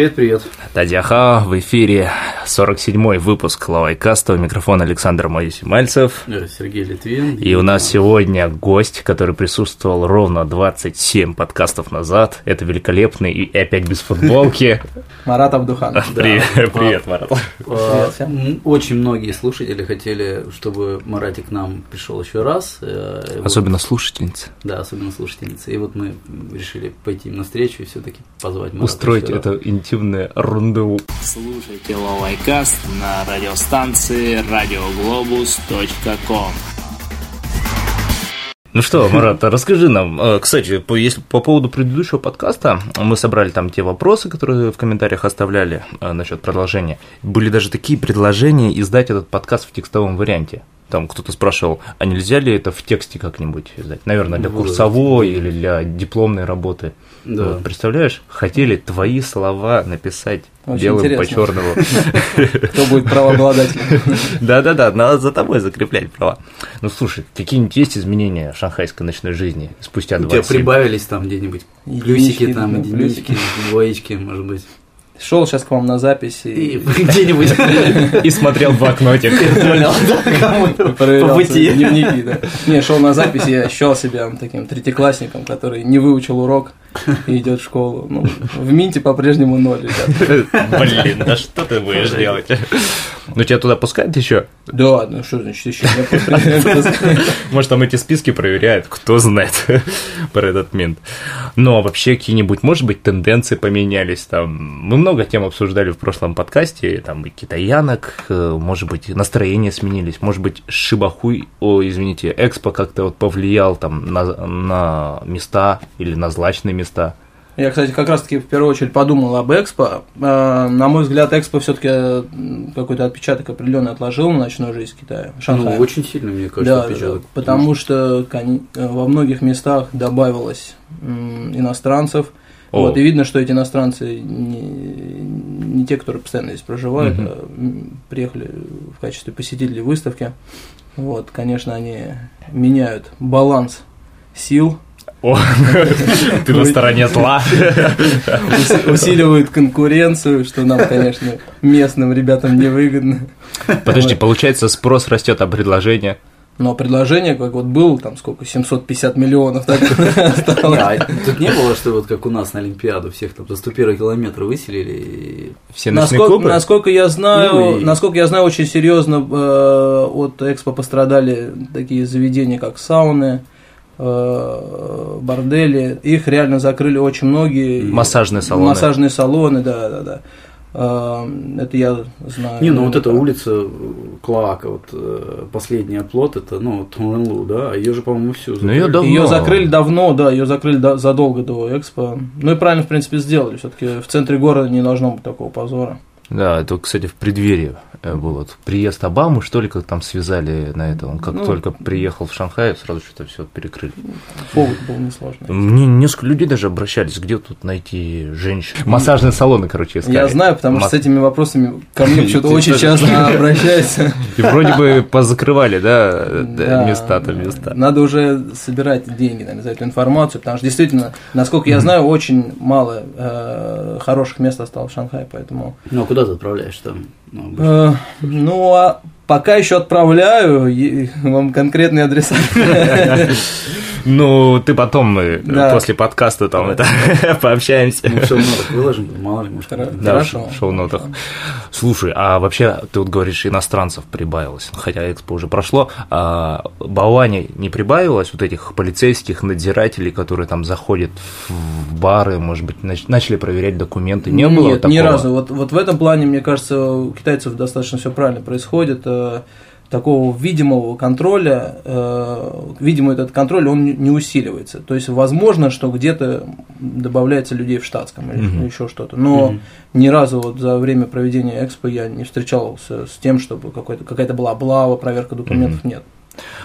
Привет, привет. Тадяха, в эфире 47-й выпуск Лавайкаста. У микрофона Александр Мальцев. Сергей Литвин. И у нас сегодня гость, который присутствовал ровно 27 подкастов назад. Это великолепный и опять без футболки. Марат Абдухан. Привет, Марат. А, очень многие слушатели хотели, чтобы Маратик к нам пришел еще раз. Э, особенно слушательницы. Да, особенно слушательницы. И вот мы решили пойти им навстречу и все-таки позвать Марата. Устроить это интимное рандеву. Слушайте Ловайкаст на радиостанции radioglobus.com ну что, Марат, расскажи нам, э, кстати, по, если, по поводу предыдущего подкаста, мы собрали там те вопросы, которые в комментариях оставляли э, насчет продолжения. Были даже такие предложения издать этот подкаст в текстовом варианте. Там кто-то спрашивал, а нельзя ли это в тексте как-нибудь издать? Наверное, для курсовой или для дипломной работы. Да. Вот, представляешь, хотели твои слова написать Очень белым интересно. по черному. Кто будет правообладателем? Да-да-да, надо за тобой закреплять права. Ну слушай, какие-нибудь есть изменения шанхайской ночной жизни спустя 20 У тебя прибавились там где-нибудь плюсики, там, единички, двоечки, может быть? Шел сейчас к вам на запись и где-нибудь и смотрел блокнотик. Дневники, да. Не, шел на запись, я ощущал себя таким третьеклассником, который не выучил урок и идет в школу. Ну, в Минте по-прежнему ноль, Блин, да что ты будешь делать? Ну, тебя туда пускают еще? Да, ну что значит еще Может, там эти списки проверяют, кто знает про этот Минт. Ну, а вообще какие-нибудь, может быть, тенденции поменялись там? Мы много тем обсуждали в прошлом подкасте, там и китаянок, э, может быть, настроения сменились, может быть, Шибахуй, о, извините, Экспо как-то вот повлиял там на, на места или на злачные места. Я, кстати, как раз-таки в первую очередь подумал об Экспо. Э, на мой взгляд, Экспо все-таки э, какой-то отпечаток определенный отложил на ночную жизнь Китая. Шанхая. Ну, очень сильно, мне кажется, да, отпечаток. Потому что во многих местах добавилось иностранцев, о. Вот, и видно, что эти иностранцы не, не те, которые постоянно здесь проживают, угу. а приехали в качестве посетителей выставки. Вот, конечно, они меняют баланс сил. О, ты на стороне зла. Усиливают конкуренцию, что нам, конечно, местным ребятам невыгодно. Подожди, получается, спрос растет, а предложение? Но предложение, как вот был, там сколько, 750 миллионов, так тут не было, что вот как у нас на Олимпиаду, всех там за 101 километр выселили. Все насколько, насколько я знаю, ну, насколько я знаю, очень серьезно э, от Экспо пострадали такие заведения, как сауны, э, бордели. Их реально закрыли очень многие. Массажные салоны. Массажные салоны, да, да, да. А, это я знаю. Не, ну вот эта улица Клоака, вот э, последний оплот, это, ну, Тунлу, да, ее же, по-моему, всю закрыли. Ну, ее, давно. ее закрыли давно, да, ее закрыли до, задолго до Экспо. Ну и правильно, в принципе, сделали. Все-таки в центре города не должно быть такого позора. Да, это, кстати, в преддверии э, был вот приезд Обамы, что ли, как там связали на это. Он как ну, только приехал в Шанхай, сразу что-то все перекрыли. Повод был несложный. Мне несколько людей даже обращались, где тут найти женщин. Массажные салоны, короче, искали. Я знаю, потому Мас... что с этими вопросами ко мне что-то очень часто обращаются. И вроде бы позакрывали, да, места-то места. Надо уже собирать деньги, наверное, за эту информацию, потому что действительно, насколько я знаю, очень мало э, хороших мест осталось в Шанхае, поэтому... Ну, а куда ты отправляешь там? Ну, э, ну, а пока еще отправляю вам конкретные адреса. Ну, ты потом мы да. после подкаста там да. это пообщаемся. Мы в шоу-нотах выложим, мало ли, может, Да, в шоу-нотах. Слушай, а вообще, ты вот говоришь, иностранцев прибавилось, хотя экспо уже прошло, а Бауане не прибавилось вот этих полицейских надзирателей, которые там заходят в бары, может быть, начали проверять документы? Не было Нет, такого? ни разу. Вот, вот в этом плане, мне кажется, у китайцев достаточно все правильно происходит э, такого видимого контроля, э, видимо, этот контроль, он не усиливается. То есть, возможно, что где-то добавляется людей в штатском или угу. еще что-то. Но угу. ни разу вот за время проведения экспо я не встречался с тем, чтобы какая-то была облава, проверка документов, угу. нет.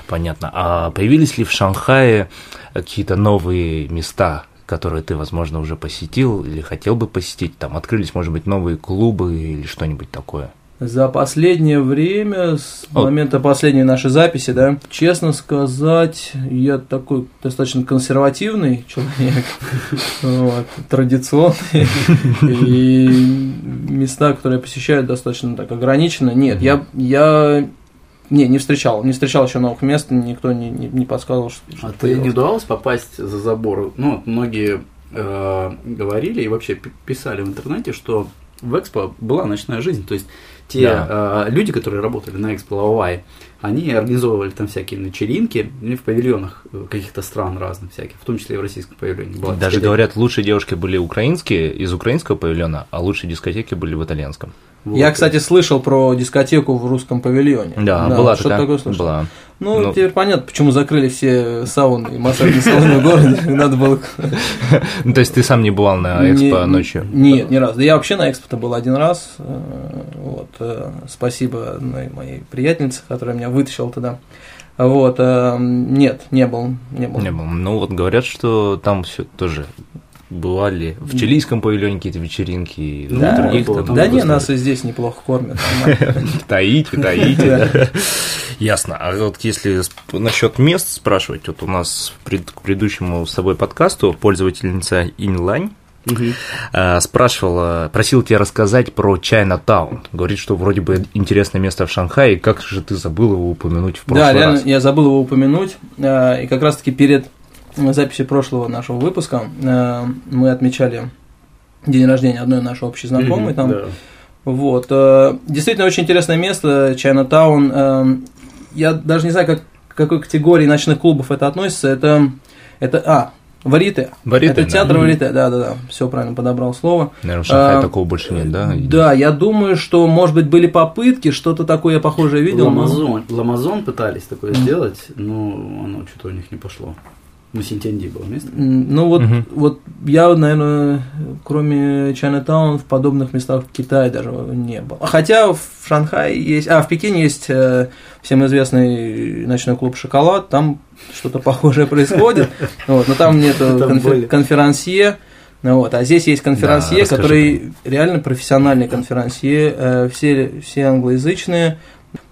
Понятно. А появились ли в Шанхае какие-то новые места, которые ты, возможно, уже посетил или хотел бы посетить? Там открылись, может быть, новые клубы или что-нибудь такое? За последнее время, с Вот. момента последней нашей записи, да, честно сказать, я такой достаточно консервативный человек, вот, традиционный, и места, которые я посещаю, достаточно так ограничены. Нет, я, я не, не встречал, не встречал еще новых мест, никто не, не, не подсказывал, что А ты не удавалось попасть за забор? Ну, многие э, говорили и вообще пи- писали в интернете, что в Экспо была ночная жизнь. То есть те э, люди, которые работали на Экспо Лавай, они организовывали там всякие вечеринки или в павильонах э, каких-то стран разных всяких, в том числе и в российском павильоне. Была Даже дискотека. говорят, лучшие девушки были украинские, из украинского павильона, а лучшие дискотеки были в итальянском. Вот. Я, кстати, слышал про дискотеку в русском павильоне. Да, была что такая. такое слышал. Была. Ну, Ну. теперь понятно, почему закрыли все сауны и массажные салоны в городе. Надо было... Ну, то есть ты сам не бывал на экспо ночью? Нет, ни разу. Да я вообще на экспо был один раз. Э, Вот. э, Спасибо одной моей приятельнице, которая меня вытащила туда. Вот. э, Нет, не был. Не был. Не был. Ну вот говорят, что там все тоже бывали в чилийском павильоне какие-то вечеринки, и Да, других там. там Да не, нас и здесь неплохо кормят. Таите, таите. да. Ясно. А вот если насчет мест спрашивать, вот у нас к предыдущему с тобой подкасту пользовательница Инлайн Мгм. э, спрашивала, просил тебя рассказать про Чайна-таун. Говорит, что вроде бы интересное место в Шанхае, как же ты забыл его упомянуть в прошлый Да, реально, раз? я забыл его упомянуть. э, И как раз-таки перед записью прошлого нашего выпуска э, мы отмечали день рождения одной нашей общей знакомой Мгм, там. да. Вот. э, Действительно очень интересное место, Чайнатаун. Э, Я даже не знаю, как, к какой категории ночных клубов это относится. Это, это а, Варите. Варите, это да. театр Мгм. Варите, да-да-да, все правильно подобрал слово. Наверное, в Шанхае А, такого больше нет, да? Да, я думаю, что, может быть, были попытки, что-то такое я похожее видел. но- Ламазон, Ламазон пытались такое сделать, но оно что-то у них не пошло. На Синтянди было место. Ну вот, Мгм. вот я, наверное, кроме Чайнатаун в подобных местах в Китае даже не был. Хотя в Шанхае есть, а в Пекине есть э, всем известный ночной клуб «Шоколад», там что-то похожее происходит, вот, но там нет конфер- конферансье, ну вот, а здесь есть конферансье, Да, расскажи который реально профессиональный конферансье, э, все, все англоязычные,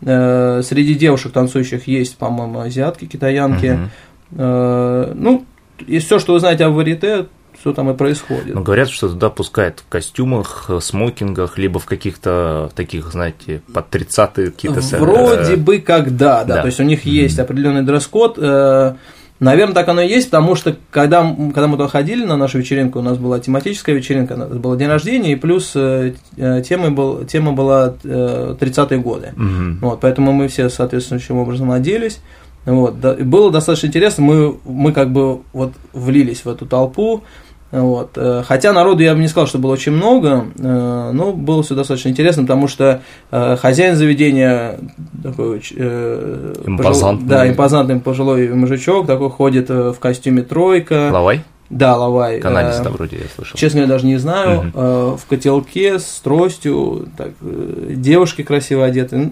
Э, среди девушек танцующих есть, по-моему, азиатки, китаянки, Мгм. Э, Ну, и все, что вы знаете о варите, все там и происходит. Но говорят, что туда пускают в костюмах, э, смокингах, либо в каких-то таких, знаете, под 30-е какие-то... Вроде бы как да, да, да. то есть у них есть определенный дресс-код. э, Наверное, так оно и есть, потому что когда, когда мы туда ходили на нашу вечеринку, у нас была тематическая вечеринка, это был день рождения, и плюс э, э, темой был, тема была э, 30-е годы. мгм. Вот, поэтому мы все соответствующим образом оделись. Вот, да, было достаточно интересно, мы, мы как бы вот влились в эту толпу. Вот. э, Хотя народу я бы не сказал, что было очень много, э, но было все достаточно интересно, потому что э, хозяин заведения такой Импозантный. да, импозантный пожилой мужичок, такой ходит в костюме тройка. Лавай? Да, лавай. Канадец, э, да, вроде я слышал. Честно говоря, даже не знаю. Э, В котелке с тростью, так, э, девушки красиво одеты.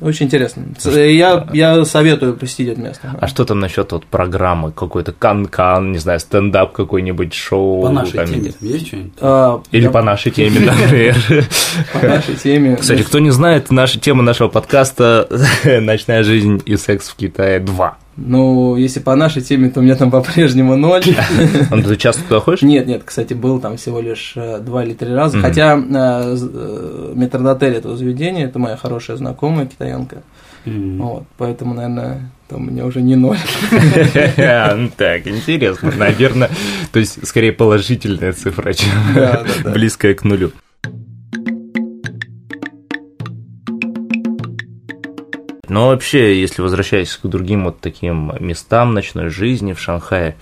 Очень интересно. Ц- Я, я советую посетить это место. А что там насчет вот программы, какой-то кан-кан, не знаю, стендап какой-нибудь, шоу? По нашей комедия? теме есть что-нибудь? А, Или я- по нашей теме, например. по нашей теме. Кстати, кто не знает, наша тема нашего подкаста «Ночная жизнь и секс в Китае 2». Ну, если по нашей теме, то у меня там по-прежнему ноль. Ну, Ты часто туда ходишь? Нет, нет, кстати, был там всего лишь э, два или три раза. Хотя э, э, метрдотель этого заведения, это моя хорошая знакомая китаянка. Вот, поэтому, наверное, там у меня уже не ноль. Ну, Так, интересно. Наверное, то есть, скорее положительная цифра, чем близкая к нулю. Но вообще, если возвращаясь к другим вот таким местам ночной жизни в Шанхае,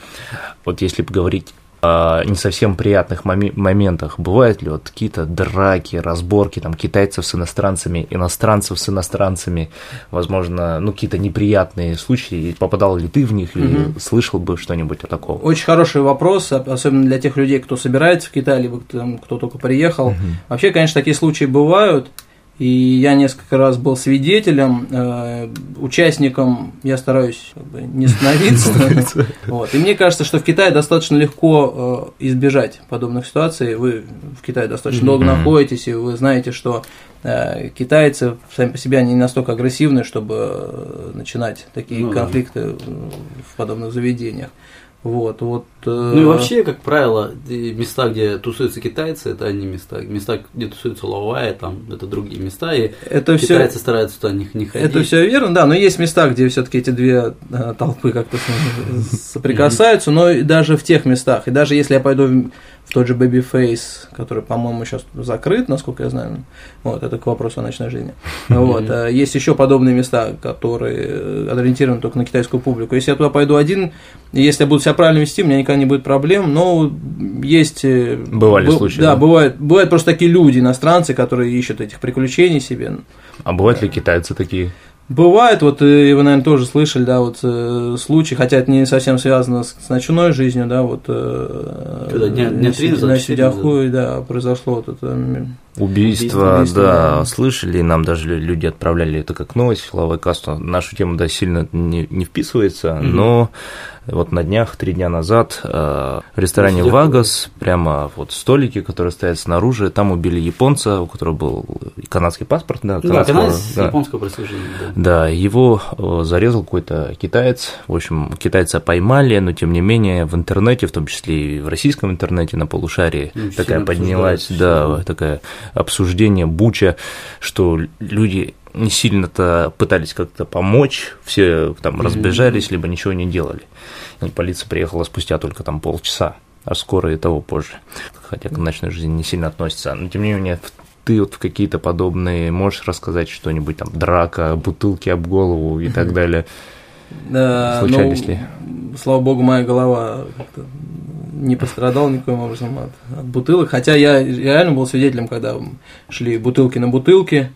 вот если бы говорить о не совсем приятных моми- моментах, бывают ли вот какие-то драки, разборки там китайцев с иностранцами, иностранцев с иностранцами, возможно, ну какие-то неприятные случаи, попадал ли ты в них, или Мгм. слышал бы что-нибудь о таком? Очень хороший вопрос, об- особенно для тех людей, кто собирается в Китай, либо кто, кто только приехал. Вообще, конечно, такие случаи бывают. И я несколько раз был свидетелем, э, участником я стараюсь как бы, не становиться. вот. И мне кажется, что в Китае достаточно легко э, избежать подобных ситуаций. Вы в Китае достаточно долго находитесь, и вы знаете, что э, китайцы сами по себе они не настолько агрессивны, чтобы э, начинать такие Ну конфликты в подобных заведениях. Вот, вот. э, Ну и вообще, как правило, места, где тусуются китайцы, это одни места. Места, где тусуются лавайи, там это другие места. И это все китайцы стараются туда не, не ходить. Это все верно, да, но есть места, где все-таки эти две э, толпы как-то с- соприкасаются, но даже в тех местах, и даже если я пойду в- тот же Babyface, который, по-моему, сейчас закрыт, насколько я знаю, вот, это к вопросу о ночной жизни, вот, э, есть еще подобные места, которые э, ориентированы только на китайскую публику. Если я туда пойду один, если я буду себя правильно вести, у меня никогда не будет проблем, но есть... э, Бывали бу- случаи, Да, да? бывают, бывают просто такие люди, иностранцы, которые ищут этих приключений себе, А бывают ли китайцы такие? Бывает, вот и вы, наверное, тоже слышали, да, вот э, случаи, хотя это не совсем связано с, с ночной жизнью, да, вот э, Когда дня- дня на три назад, на Сидяхуе, да, произошло вот это Убийство, Убийство, да, да. слышали, нам даже лю- люди отправляли это как новость, Лавой Касту. Нашу тему, да, сильно не, не вписывается, но вот на днях, три дня назад, э, в ресторане Сидяхуе. Вагас, прямо вот столики, которые стоят снаружи, там убили японца, у которого был канадский паспорт, да, Да, канадского, канадец да. японского происхождения, да. Да, его э, зарезал какой-то китаец. В общем, китайца поймали, но тем не менее в интернете, в том числе и в российском интернете на полушарии, Ну, такая поднялась, да, да. такое обсуждение, буча, что люди не сильно-то пытались как-то помочь, все там разбежались, либо ничего не делали. И полиция приехала спустя только там полчаса, а скоро и того позже. Хотя к ночной жизни не сильно относится. Но тем не менее, ты вот в какие-то подобные можешь рассказать что-нибудь там, драка, бутылки об голову и так далее. да, Случались ну, ли? Слава богу, моя голова не пострадала никоим образом от, от бутылок, хотя я реально был свидетелем, когда шли бутылки на бутылки,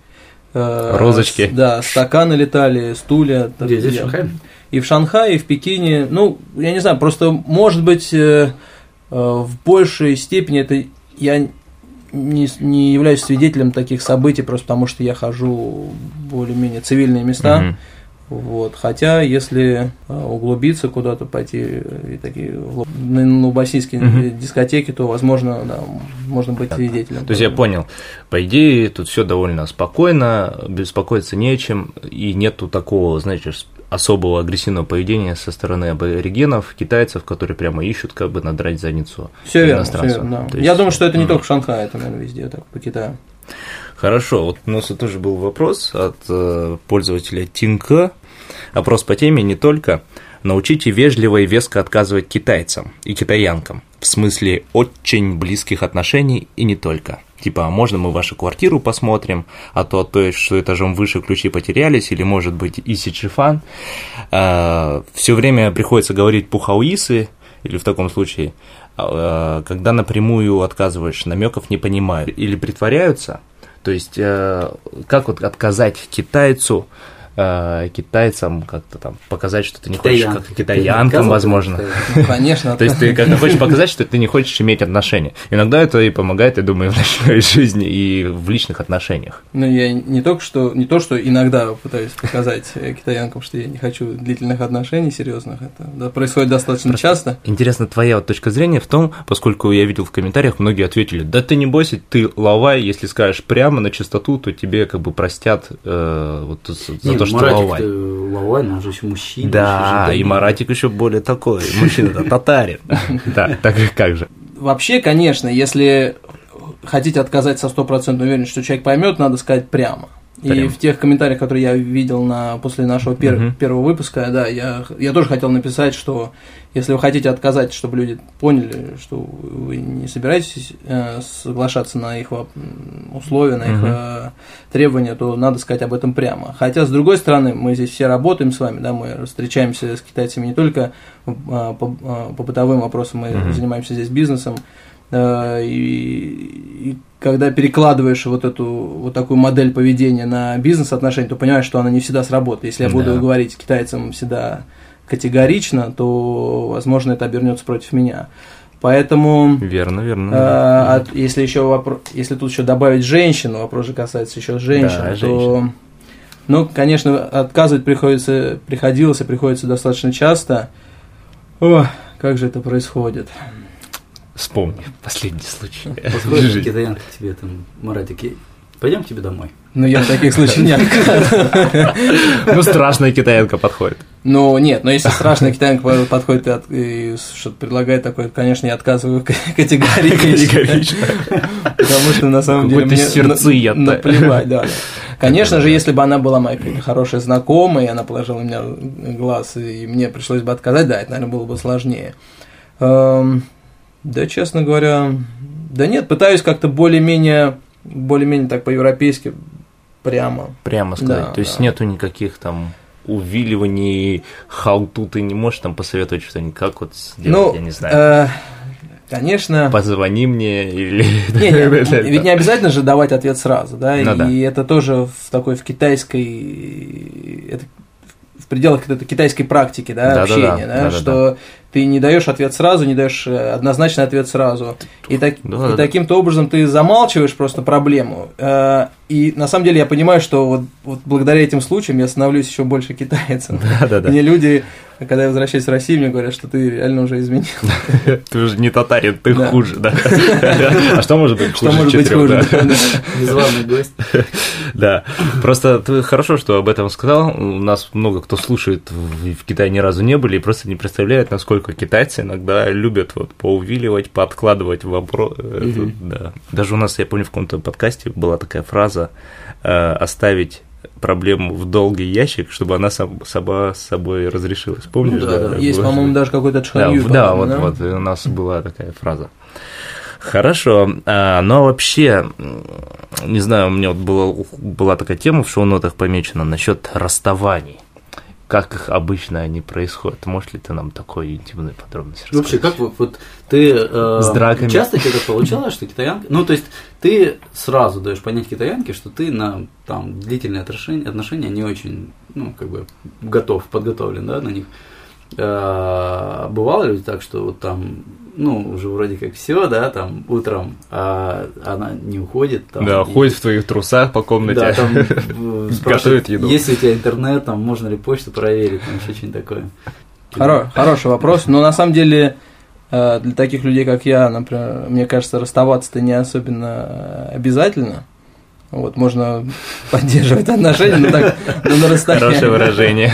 Розочки. с- да, стаканы летали, стулья. так Где, здесь, в Шанхае? и в Шанхае, и в Пекине. Ну, я не знаю, просто, может быть, э, э, в большей степени это я не, не являюсь свидетелем таких событий, просто потому что я хожу в более-менее цивильные места. Мгм. Вот. Хотя, если э, углубиться куда-то, пойти э, и такие на новороссийские Мгм. дискотеки, то, возможно, да, можно быть свидетелем. То есть я понял, по идее, тут все довольно спокойно, беспокоиться не о чем, и нету такого, знаете, особого агрессивного поведения со стороны аборигенов, китайцев, которые прямо ищут, как бы надрать задницу Все верно, иностранцу. верно, да. То Я есть, думаю, что это не м. только в Шанхае, это, наверное, везде так, по Китаю. Хорошо, вот у нас тоже был вопрос от э, пользователя Тинка. Опрос по теме не только научите вежливо и веско отказывать китайцам и китаянкам, в смысле очень близких отношений и не только. Типа, а можно мы вашу квартиру посмотрим, а то, то есть, что этажом выше ключи потерялись, или, может быть, иси чифан. Все время приходится говорить пухауисы, или в таком случае, а, э, когда напрямую отказываешь, намеков не понимают или притворяются. То есть, э, как вот отказать китайцу, э, китайцам как-то там показать, что ты не хочешь, Китаян. как китаянкам, возможно. Ну, конечно. То есть ты как-то хочешь показать, что ты не хочешь иметь отношения. Иногда это и помогает, я думаю, в ночной жизни и в личных отношениях. Ну, я не только что, не то, что иногда пытаюсь показать э, китаянкам, что я не хочу длительных отношений серьезных. Это происходит достаточно часто. Интересно твоя вот точка зрения в том, поскольку я видел в комментариях, многие ответили, да ты не бойся, ты лавай, если скажешь прямо на чистоту, то тебе как бы простят э, вот за Не, то, что Маратик, лавай. лавай, но он же еще мужчина. Да, еще и Маратик еще более такой, мужчина-то татарин. Да, так как же. Вообще, конечно, если хотите отказать со стопроцентной уверенностью, что человек поймет, надо сказать прямо. И в тех комментариях, которые я видел на, после нашего пер- Мгм. первого выпуска, да, я, я тоже хотел написать, что если вы хотите отказать, чтобы люди поняли, что вы не собираетесь э, соглашаться на их условия, на их Мгм. э, требования, то надо сказать об этом прямо. Хотя, с другой стороны, мы здесь все работаем с вами, да, мы встречаемся с китайцами не только э, по, э, по бытовым вопросам, мы Мгм. занимаемся здесь бизнесом, и, и когда перекладываешь вот эту вот такую модель поведения на бизнес-отношения, то понимаешь, что она не всегда сработает. Если я буду Да. говорить китайцам всегда категорично, то, возможно, это обернется против меня. Поэтому, Верно, верно. э, от- если еще вопрос, если тут еще добавить женщину, вопрос же касается еще женщин, Да, то, женщин. ну, конечно, отказывать приходится, приходилось и приходится достаточно часто. О, как же это происходит? Вспомни последний случай. Подходит Жизнь. китаянка к тебе там, Маратик, пойдем к тебе домой. Ну, я в таких случаях не отказываю. Ну, страшная китаянка подходит. Ну, нет, но если страшный китаянка подходит и, от- и что-то предлагает такое, конечно, я отказываю категорически. Категорично. Потому что на самом деле мне сердцеед, наплевать, да. Конечно же, если бы она была моей хорошей знакомой, и она положила мне глаз, и мне пришлось бы отказать, да, это, наверное, было бы сложнее. Да, честно говоря, да нет, пытаюсь как-то более-менее, более-менее так по-европейски прямо. Прямо сказать. Да, То есть да. нету никаких там увиливаний, how-to, ты не можешь там посоветовать что-нибудь, как вот сделать, Ну, я не знаю. э, конечно. Позвони мне или... Не, не, ведь не обязательно же давать ответ сразу, да, Ну и да. это тоже в такой в китайской, это в пределах какой-то китайской практики, да, Да-да-да, общения, да, да-да-да. что ты не даешь ответ сразу, не даешь э, однозначный ответ сразу, и, так, Да-да-да. и таким-то образом ты замалчиваешь просто проблему, Э, и на самом деле я понимаю, что вот, вот благодаря этим случаям я становлюсь еще больше китайцем. Да-да-да. Мне люди, когда я возвращаюсь в Россию, мне говорят, что ты реально уже изменил. Ты уже не татарин, ты хуже, да. А что может быть Что хуже может быть хуже? Незваный гость. Да, просто ты хорошо, что об этом сказал. У нас много кто слушает, в Китае ни разу не были и просто не представляют, насколько китайцы иногда любят вот поувиливать, подкладывать вопрос. Да. Даже у нас, я помню, в каком-то подкасте была такая фраза э, «оставить проблему в долгий ящик, чтобы она сам, сама собой разрешилась». Помнишь? Ну да, да. Есть, было? по-моему, даже какой-то Да, Чханью. в- да, вот, вот у нас была такая фраза. Хорошо, а, но вообще, не знаю, у меня вот была, была такая тема в шоу-нотах помечена насчет расставаний. Как их обычно они происходят? Можешь ли ты нам такой интимную подробность рассказать? Вообще, как вот, вот ты э, С драками. часто тебе так получалось, что китаянка, ну то есть ты сразу даешь понять китаянке, что ты на там длительные отношения, отношения не очень, ну как бы готов, подготовлен, да, на них. Э, бывало ли так, что вот там, ну уже вроде как все, да, там утром, а она не уходит, там, Да, и- ходит в твоих трусах по комнате. да, там э, Готовит спрашивает, еду. есть ли у тебя интернет, там можно ли почту проверить, там еще что-нибудь такое. Хоро- хороший вопрос, но на самом деле э, для таких людей, как я, например, мне кажется, расставаться-то не особенно э, обязательно. Вот, можно поддерживать отношения, но так, но на расстоянии. Хорошее выражение.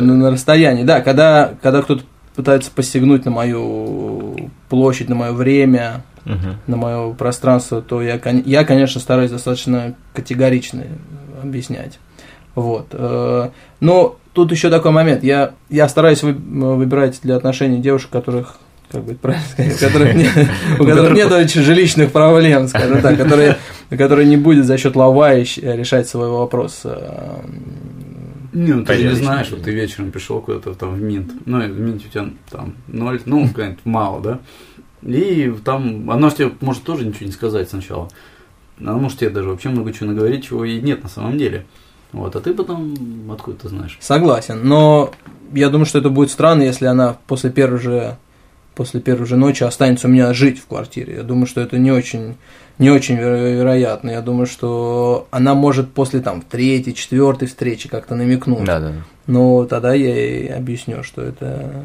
Ну, на расстоянии, да, когда, когда кто-то пытается посягнуть на мою площадь, на мое время, Мгм. на мое пространство, то я, я, конечно, стараюсь достаточно категорично объяснять. Вот. э, Но тут еще такой момент. Я, я стараюсь вы- выбирать для отношений девушек, которых как бы правильно сказать, у которых нет, у которых нет очень жилищных проблем, скажем так, которые, которые не будет за счет лава решать свой вопрос. Не, ну ты же не знаешь, вот ты вечером пришел куда-то там в Минт, ну, в Минте у тебя там ноль, ну, мало, да, и там, она же тебе может тоже ничего не сказать сначала, она может тебе даже вообще много чего наговорить, чего и нет на самом деле, вот, а ты потом откуда ты знаешь? Согласен, но я думаю, что это будет странно, если она после первой же после первой же ночи останется у меня жить в квартире. Я думаю, что это не очень не очень веро- вероятно. Я думаю, что она может после там третьей, четвертой встречи как-то намекнуть. Да, да. Но тогда я ей объясню, что это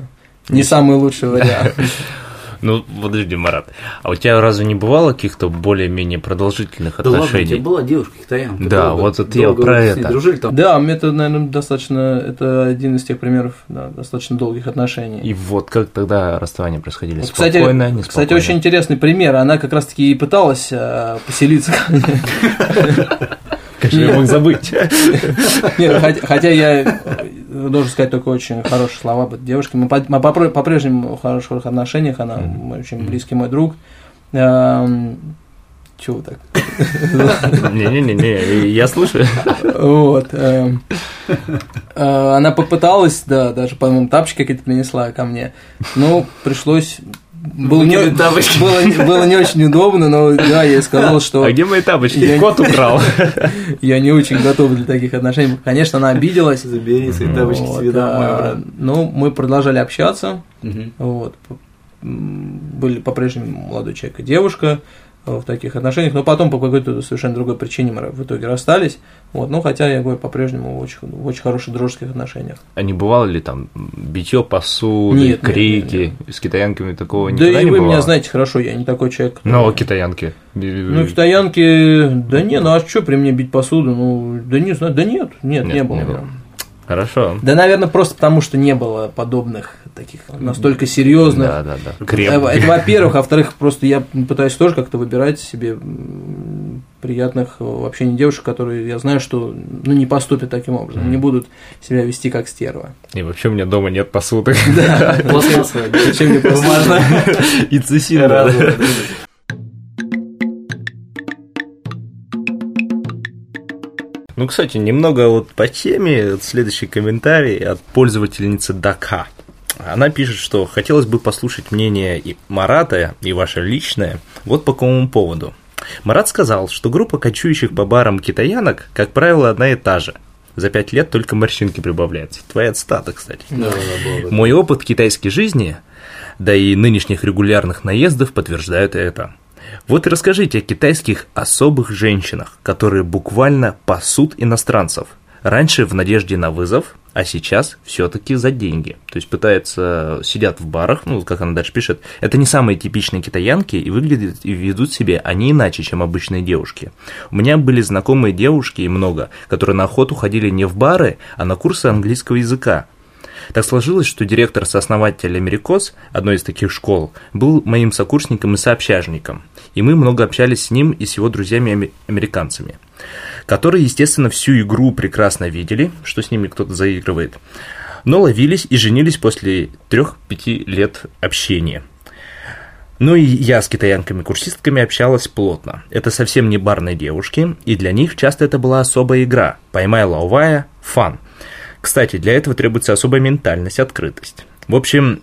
не самый лучший вариант. Ну, подожди, Марат, а у тебя разве не бывало каких-то более-менее продолжительных Да ладно, у тебя отношений? была девушка китаянка. Да, долго- вот это я долго про с ней это. дружили там? Да, это, наверное, достаточно, это один из тех примеров да, достаточно долгих отношений. И вот как тогда расставания происходили? Вот, кстати, Спокойно, неспокойно? Кстати, очень интересный пример. Она как раз-таки и пыталась э, поселиться. ко мне. Как же я мог забыть? Нет, хотя, хотя я должен сказать только очень хорошие слова об этой девушке. Мы, по- мы по-прежнему в хороших отношениях. Она мой очень близкий мой друг. Эм, Чего так? Не-не-не, я слушаю. Вот. эм, э, Она попыталась, да, даже, по-моему, тапочки какие-то принесла ко мне. Ну, пришлось... Было не, тапочки. было, было не очень удобно, но да, я ей сказал, что А где мои тапочки? Я- Кот украл. я не очень готов для таких отношений. Конечно, она обиделась. Забери свои тапочки Вот, себе домой, брат. Ну, мы продолжали общаться. Мгм. Вот. Были по-прежнему молодой человек и девушка, в таких отношениях, но потом по какой-то совершенно другой причине мы в итоге расстались. Вот, но хотя я говорю, по-прежнему в очень, в очень хороших дружеских отношениях. А не бывало ли там битье посуды, Нет, крики? нет, С китаянками такого Да никогда и не вы бывало? меня знаете хорошо, я не такой человек. Ну, а китаянки. Ну, китаянки, да не, ну а что при мне бить посуду? Ну, да не знаю, да нет, нет, Нет, не было. не было. Да. Хорошо. Да, наверное, просто потому, что не было подобных таких настолько серьезных. Да, да, да. Это, Крепких. это, во-первых, а во-вторых, просто я пытаюсь тоже как-то выбирать себе приятных э, в общении девушек, которые я знаю, что ну, не поступят таким образом, не будут себя вести как стерва. И вообще у меня дома нет посуды. Пластмассовая. Зачем мне просто И цисин. Ну, кстати, немного вот по теме, следующий комментарий от пользовательницы Дака. Она пишет, что хотелось бы послушать мнение и Марата и ваше личное вот по какому поводу. Марат сказал, что группа кочующих по барам китаянок, как правило, одна и та же. За пять лет только морщинки прибавляются. Твоя цитата, кстати. Да, да, было бы. Мой опыт китайской жизни, да и нынешних регулярных наездов подтверждают это. Вот и расскажите о китайских особых женщинах, которые буквально пасут иностранцев. Раньше в надежде на вызов, а сейчас все-таки за деньги. То есть пытаются, сидят в барах, ну, как она дальше пишет, это не самые типичные китаянки, и выглядят и ведут себя они иначе, чем обычные девушки. У меня были знакомые девушки, и много, которые на охоту ходили не в бары, а на курсы английского языка. Так сложилось, что директор-сооснователь Америкос, одной из таких школ, был моим сокурсником и сообщажником, и мы много общались с ним и с его друзьями-американцами, которые, естественно, всю игру прекрасно видели, что с ними кто-то заигрывает, но ловились и женились после 3-5 лет общения. Ну и я с китаянками-курсистками общалась плотно. Это совсем не барные девушки, и для них часто это была особая игра. Поймай лаовая, фан. Кстати, для этого требуется особая ментальность, открытость. В общем,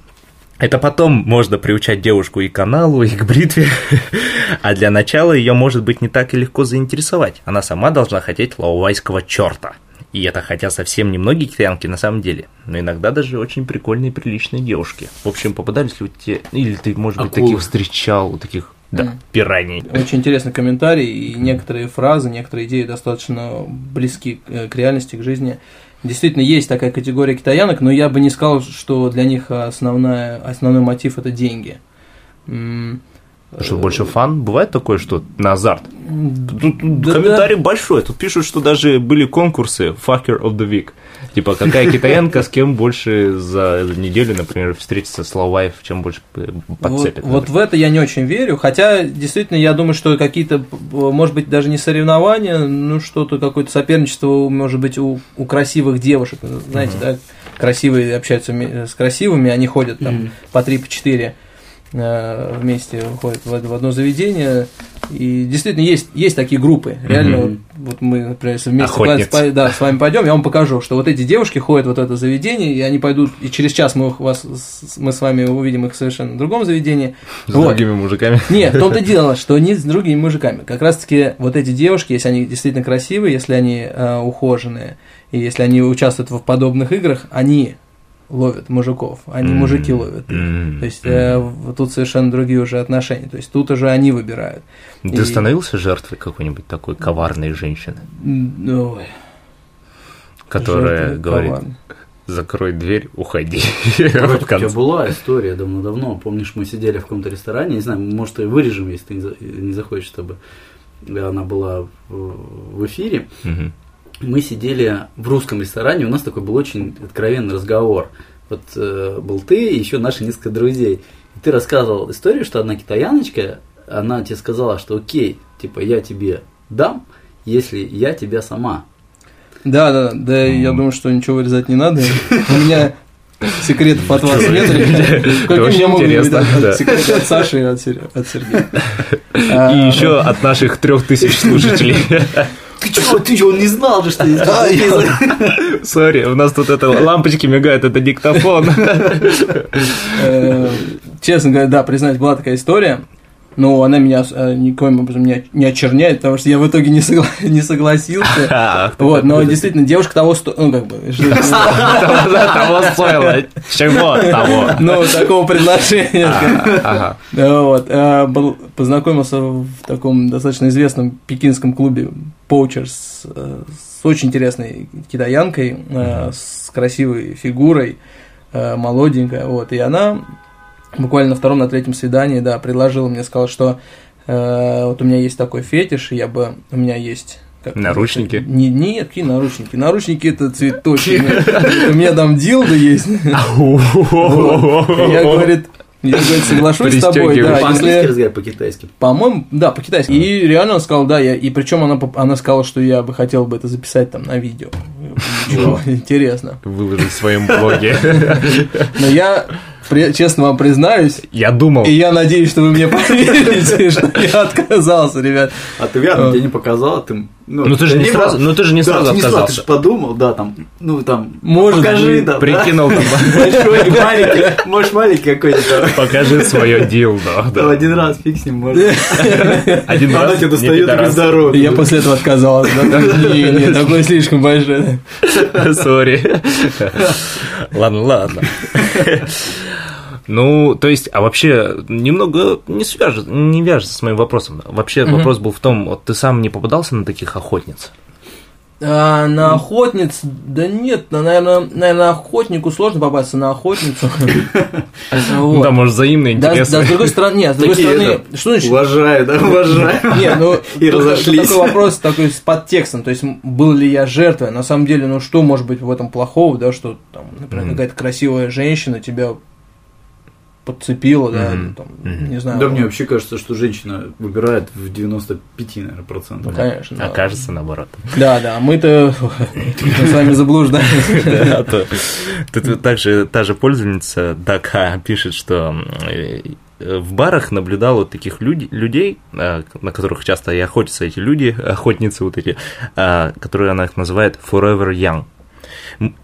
это потом можно приучать девушку и к каналу, и к бритве, а для начала ее может быть не так и легко заинтересовать. Она сама должна хотеть лаовайского черта. И это хотя совсем немногие китаянки на самом деле, но иногда даже очень прикольные приличные девушки. В общем, попадались ли у тебя, или ты, может быть, Акулы. таких встречал, таких, да, пираний. Очень интересный комментарий, и некоторые фразы, некоторые идеи достаточно близки к к реальности, к жизни. Действительно, есть такая категория китаянок, но я бы не сказал, что для них основная, основной мотив – это деньги. Что больше фан? Бывает такое, что на азарт? Тут да, комментарий большой. Тут пишут, что даже были конкурсы Fucker of the Week. Типа, какая китаянка с кем больше за неделю, например, встретится с Лауваев, чем больше подцепит. Вот, вот в это я не очень верю, хотя действительно я думаю, что какие-то, может быть, даже не соревнования, ну что-то, какое-то соперничество, может быть, у, у красивых девушек, знаете, да, красивые общаются с красивыми, они ходят там Мгм. по три, по четыре э, вместе ходят в одно заведение. И действительно есть, есть такие группы. Реально, Мгм. вот, вот мы, например, вместе по- да, с вами пойдем, я вам покажу, что вот эти девушки ходят в вот это заведение, и они пойдут, и через час мы, их- вас, мы с вами увидим их в совершенно другом заведении. С Вот. другими мужиками. Нет, в том-то дело, что не с другими мужиками. Как раз-таки вот эти девушки, если они действительно красивые, если они э, ухоженные, и если они участвуют в подобных играх, они ловят мужиков, а не М. мужики ловят. То есть э, тут совершенно другие уже отношения. То есть тут уже они выбирают. Ты И- становился жертвой какой-нибудь такой коварной женщины, ой, которая жертвы говорит, коварны. закрой дверь, уходи. Вроде В у тебя была история давно-давно. Помнишь, мы сидели в каком-то ресторане, не знаю, может, и вырежем, если ты не за- не захочешь, чтобы она была в эфире. Мгм. Мы сидели в русском ресторане, у нас такой был очень откровенный разговор. Вот э, был ты и еще наши несколько друзей. И ты рассказывал историю, что одна китаяночка, она тебе сказала, что окей, типа я тебе дам, если я тебя сама. Да, да, да, я думаю, что ничего вырезать не надо. У меня секретов от вас нет. Могут быть интересно, да. секреты от Саши и от Сер- от Сергея? И А, еще от наших трех тысяч слушателей. Ты чего, ты чего, он не знал же, что есть Да, Сори, у нас тут это лампочки мигают, это диктофон. Э, Честно говоря, да, признать, была такая история. Но она меня э, никоим образом не, не очерняет, потому что я в итоге не, согла... не согласился. Вот, но действительно, девушка того стоит, ну, как бы, Того стоило. Чего того? ну, такого предложения. Вот, э, познакомился в таком достаточно известном пекинском клубе Поучерс э, с очень интересной китаянкой, с красивой фигурой, молоденькая, вот, и она буквально на втором, на третьем свидании, да, предложила мне, сказала, что э, вот у меня есть такой фетиш, и я бы, у меня есть как Наручники? Не, нет, какие наручники? Наручники это цветочки. У меня там дилда есть. Я, говорит, я, говорит, соглашусь с тобой, да, По-английски если... разговаривать, по-китайски. По-моему, да, по-китайски. И реально он сказал, да, я, и причем она, она сказала, что я бы хотел бы это записать там на видео. Ничего, интересно. Выложить в своем блоге. Но я при- честно вам признаюсь, Я думал, и я надеюсь, что вы мне поверите, что я отказался, ребят. А ты верно, тебе не показал, ты... Ну, ты же не сразу- ну, ты же не Да, сразу отказался. Ты же подумал, да, там, ну, там, Может покажи, да, прикинул, там, да. Большой, маленький, может, маленький какой-то покажи свое дилдо. Да, один раз фиг с ним, может. Один Она раз тебе не достает здоровья. И я после этого отказался. да, Не, не, такой слишком большой. Сори. Ладно, ладно. Ну, то есть, а вообще немного не свяжет, не вяжется с моим вопросом. Вообще вопрос был в том, вот ты сам не попадался на таких охотниц? А, на охотниц, да нет, наверное, наверное, охотнику сложно попасться на охотницу. Ну, да, может, взаимные Да, интересы. да, с другой стороны, нет, с другой стороны, что значит? Уважаю, да, уважаю. Нет, ну, И разошлись. такой вопрос такой с подтекстом, то есть, был ли я жертвой, на самом деле, ну, что может быть в этом плохого, да, что, там, например, какая-то красивая женщина тебя подцепила, да, ну, там, Мгм. не знаю. Да, мне вообще кажется, что женщина выбирает в 95, наверное, Ну, процентов. конечно. да. Окажется наоборот. Да, да, мы-то мы с вами заблуждаемся. Тут также та же пользовательница Дака пишет, что э, в барах наблюдала вот таких люд- людей, э, на которых часто и охотятся эти люди, охотницы вот эти, э, которые она их называет Forever Young.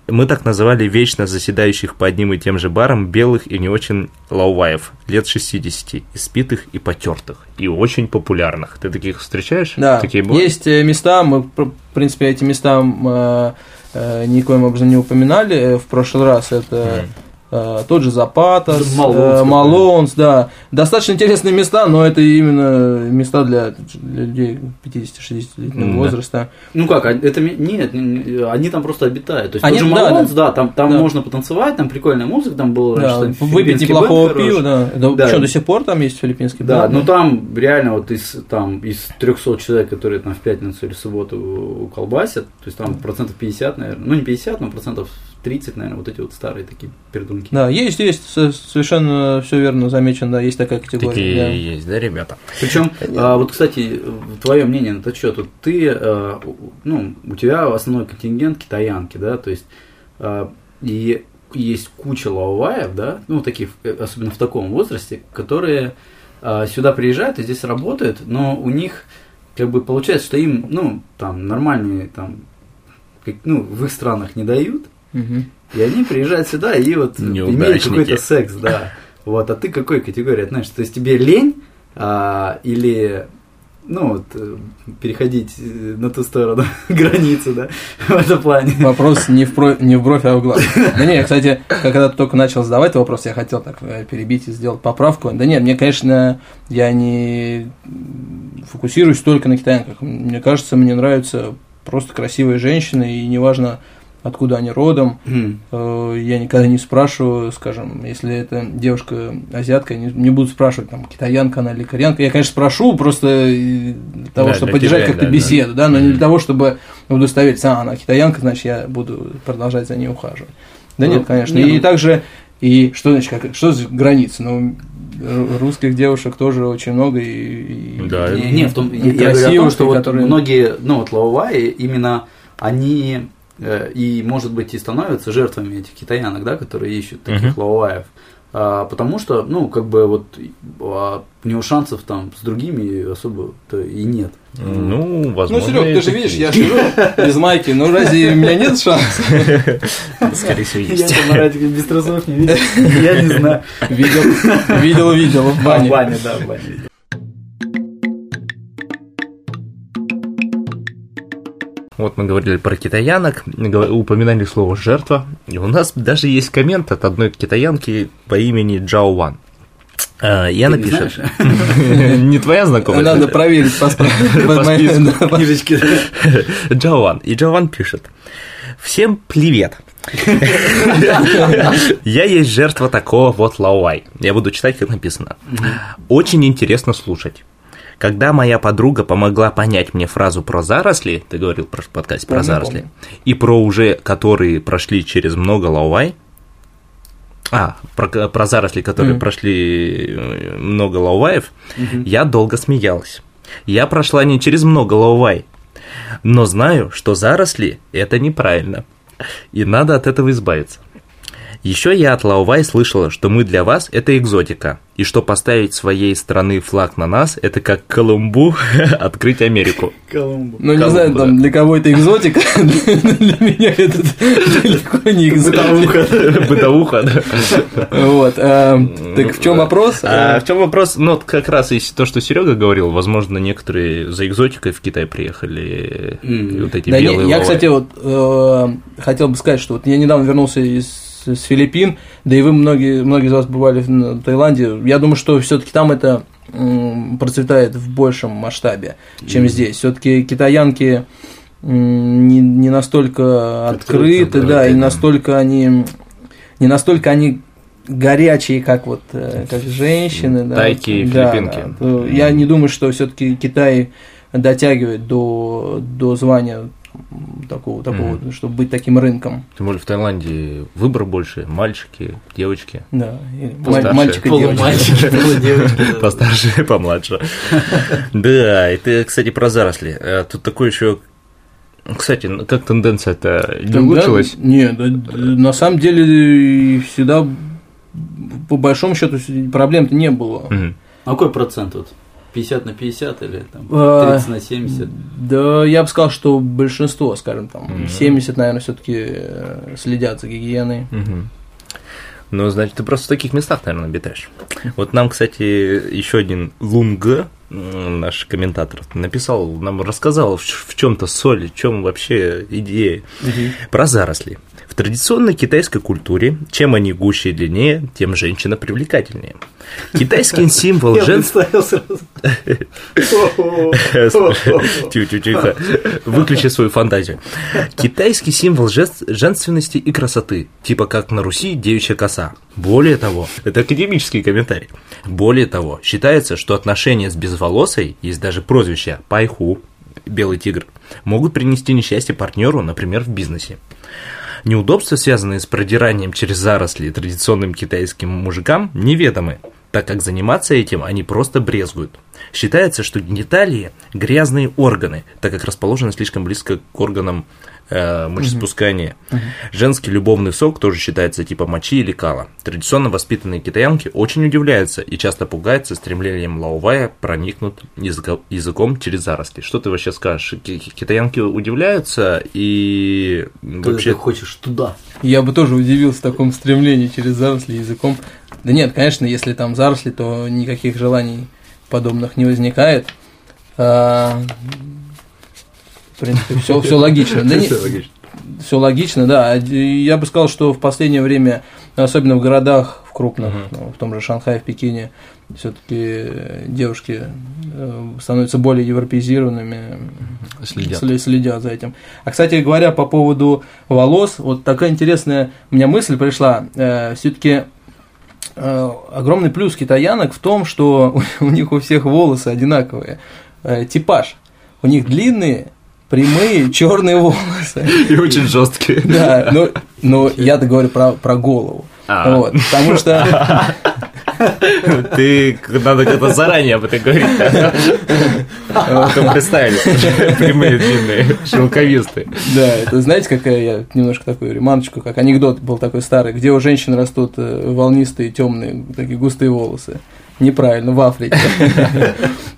Мы так называли вечно заседающих по одним и тем же барам белых и не очень лауваев, лет 60, испитых и потертых, и очень популярных. Ты таких встречаешь? Да, Такие есть э, места, мы, в принципе, эти места э, э, никоим образом не упоминали в прошлый раз. Это э, тот же Zapatas, Да, Malone's э. Malone's, да. Достаточно интересные места, но это именно места для, для людей 50-60-летнего М, да. возраста. Ну как, а это нет, не- не- они там просто обитают. То есть Они- тот же да, Malone's, да, там, там Да. можно потанцевать, там прикольная музыка, там было Да, раньше, там выпить неплохого пива, да. Да, Да. Что, до сих пор там есть филиппинский Да, бенд? ну там реально вот из, там, из 300 человек, которые там в пятницу или в субботу колбасят, то есть там процентов 50, наверное, ну не 50, но процентов 30, наверное, вот эти вот старые такие пердунки. Да, есть, есть, со- совершенно все верно замечено, да, есть такая категория. Такие да. есть, да, ребята? Причем, а, вот, кстати, твое мнение на этот счет, вот ты, а, у- ну, у тебя основной контингент китаянки, да, то есть, а, и есть куча лауваев, да, ну, таких, э, особенно в таком возрасте, которые а, сюда приезжают и здесь работают, но у них, как бы, получается, что им, ну, там, нормальные, там, как, ну, в их странах не дают, И они приезжают сюда и вот имеют какой-то секс, да. Вот, а ты какой категории относишься? То есть тебе лень а, или ну вот э, переходить э, на ту сторону границы, да, в этом плане. Вопрос не в, про- не в бровь, а в глаз. Да не, кстати, когда ты только начал задавать вопрос, я хотел так э, перебить и сделать поправку. Да нет, мне, конечно, я не фокусируюсь только на китаянках. Мне кажется, мне нравятся просто красивые женщины, и неважно, откуда они родом. Э, Я никогда не спрашиваю, скажем, если это девушка азиатка, не, не буду спрашивать, там, китаянка она или кореянка. Я, конечно, спрошу просто для того, Да, чтобы для поддержать как-то да, да. беседу, да, но не для того, чтобы удостовериться, а, она китаянка, значит, я буду продолжать за ней ухаживать. Да Ну, нет, конечно. не, И ну- также, и что значит, как, что за границы? Ну, ру- русских девушек тоже очень много, и, и- Да, и- Не, не, в том, и я, говорю о том, что и вот которые- многие, ну вот лауваи, именно они и, может быть, и становятся жертвами этих китаянок, да, которые ищут таких Мгм. лауваев. А, потому что, ну, как бы вот а, у него шансов там с другими особо-то и нет. Ну, Ну, возможно. Серег, и ты же видишь, я живу без майки, ну разве у меня нет шансов? Скорее всего, Я есть. там Маратик без трусов не видел. Я не знаю. Видел, видел, видел в бане. в бане, да, в бане Вот мы говорили про китаянок, упоминали слово «жертва», и у нас даже есть коммент от одной китаянки по имени Джао Ван. А, И она не твоя знакомая? Надо проверить по списку. Книжечки. Джоан. И Джоан пишет. Всем привет. Я есть жертва такого вот лауай. Я буду читать, как написано. Очень интересно слушать. Когда моя подруга помогла понять мне фразу про заросли, ты говорил про подкаст про Помню, заросли, помню. и про уже, которые прошли через много лауай, а, про, про заросли, которые Мгм. прошли э, много лауваев, я долго смеялась. Я прошла не через много лаувай, но знаю, что заросли – это неправильно, и надо от этого избавиться. Еще я от Лаувай слышала, что мы для вас – это экзотика, и что поставить своей страны флаг на нас – это как Колумбу открыть Америку. Колумбу. Ну, не знаю, там для кого это экзотика, для меня это далеко не экзотика. Бытовуха. Вот. э, Так в чем вопрос? А в чем вопрос? Ну, вот как раз из то, что Серега говорил, возможно, некоторые за экзотикой в Китай приехали, вот эти белые я, кстати, вот э, хотел бы сказать, что вот я недавно вернулся из с Филиппин, да и вы многие, многие из вас бывали в Таиланде. Я думаю, что все-таки там это процветает в большем масштабе, чем здесь. Все-таки китаянки не, не настолько Открыты, открыты, да, открыты, и да. настолько они не настолько они горячие, как вот э, как женщины, да. Тайки и Да, филиппинки. да. То Я не думаю, что все-таки Китай дотягивает до, до звания такого, такого, чтобы быть таким рынком. Тем более в Таиланде выбор больше, мальчики, девочки. Да, Постарше. маль- мальчик и девочка. Полумальчики, полудевочки. да. Постарше и помладше. Да, и ты, кстати, про заросли. Э, Тут такой еще. Кстати, как тенденция-то не Да, улучшилась? Нет, на самом деле всегда по большому счету проблем-то не было. А какой процент вот? 50 на 50 или там А, 30 на 70? Да, я бы сказал, что большинство, скажем, там, Мгм. 70, наверное, все-таки следят за гигиеной. Мгм. Ну, значит, ты просто в таких местах, наверное, обитаешь. Вот нам, кстати, еще один Лунга, м, наш комментатор, написал, нам рассказал, в чем-то соль, в чем вообще идея про заросли. В традиционной китайской культуре, чем они гуще и длиннее, тем женщина привлекательнее. Китайский символ женства... тихо. Выключи свою фантазию. Китайский символ женственности и красоты, типа как на Руси девичья коса. Более того, это академический комментарий. Более того, считается, что отношения с безволосой, есть даже прозвище Пайху, белый тигр, могут принести несчастье партнеру, например, в бизнесе. Неудобства, связанные с продиранием через заросли традиционным китайским мужикам, неведомы, так как заниматься этим они просто брезгуют. Считается, что гениталии – грязные органы, так как расположены слишком близко к органам э, мочеспускания. Женский любовный сок тоже считается типа мочи или кала. Традиционно воспитанные китаянки очень удивляются и часто пугаются стремлением лаувая проникнуть языко- языком через заросли. Что ты вообще скажешь? Ки- Китаянки удивляются и Когда вообще ты хочешь туда. Я бы тоже удивился в таком стремлении через заросли языком. Да нет, конечно, если там заросли, то никаких желаний подобных не возникает. А, принципе, все, все логично. Да Всё логично. все логично, да. А Я бы сказал, что в последнее время, особенно в городах, в крупных, ну, в том же Шанхае, в Пекине, все-таки девушки э, становятся более европеизированными, следят. следят за этим. А, кстати говоря, по поводу волос, вот такая интересная у меня мысль пришла. все-таки огромный плюс китаянок в том, что у них у всех волосы одинаковые. Э, типаж. У них длинные, прямые, черные волосы. И очень жесткие. Да, но, но я-то говорю про, про голову. А. Вот, потому что Ты надо как-то заранее об этом говорить. Потом представили. Прямые, длинные, шелковистые. Да, это знаете, какая я немножко такую реманочку, как анекдот был такой старый, где у женщин растут э, волнистые, темные, такие густые волосы. Неправильно, в Африке.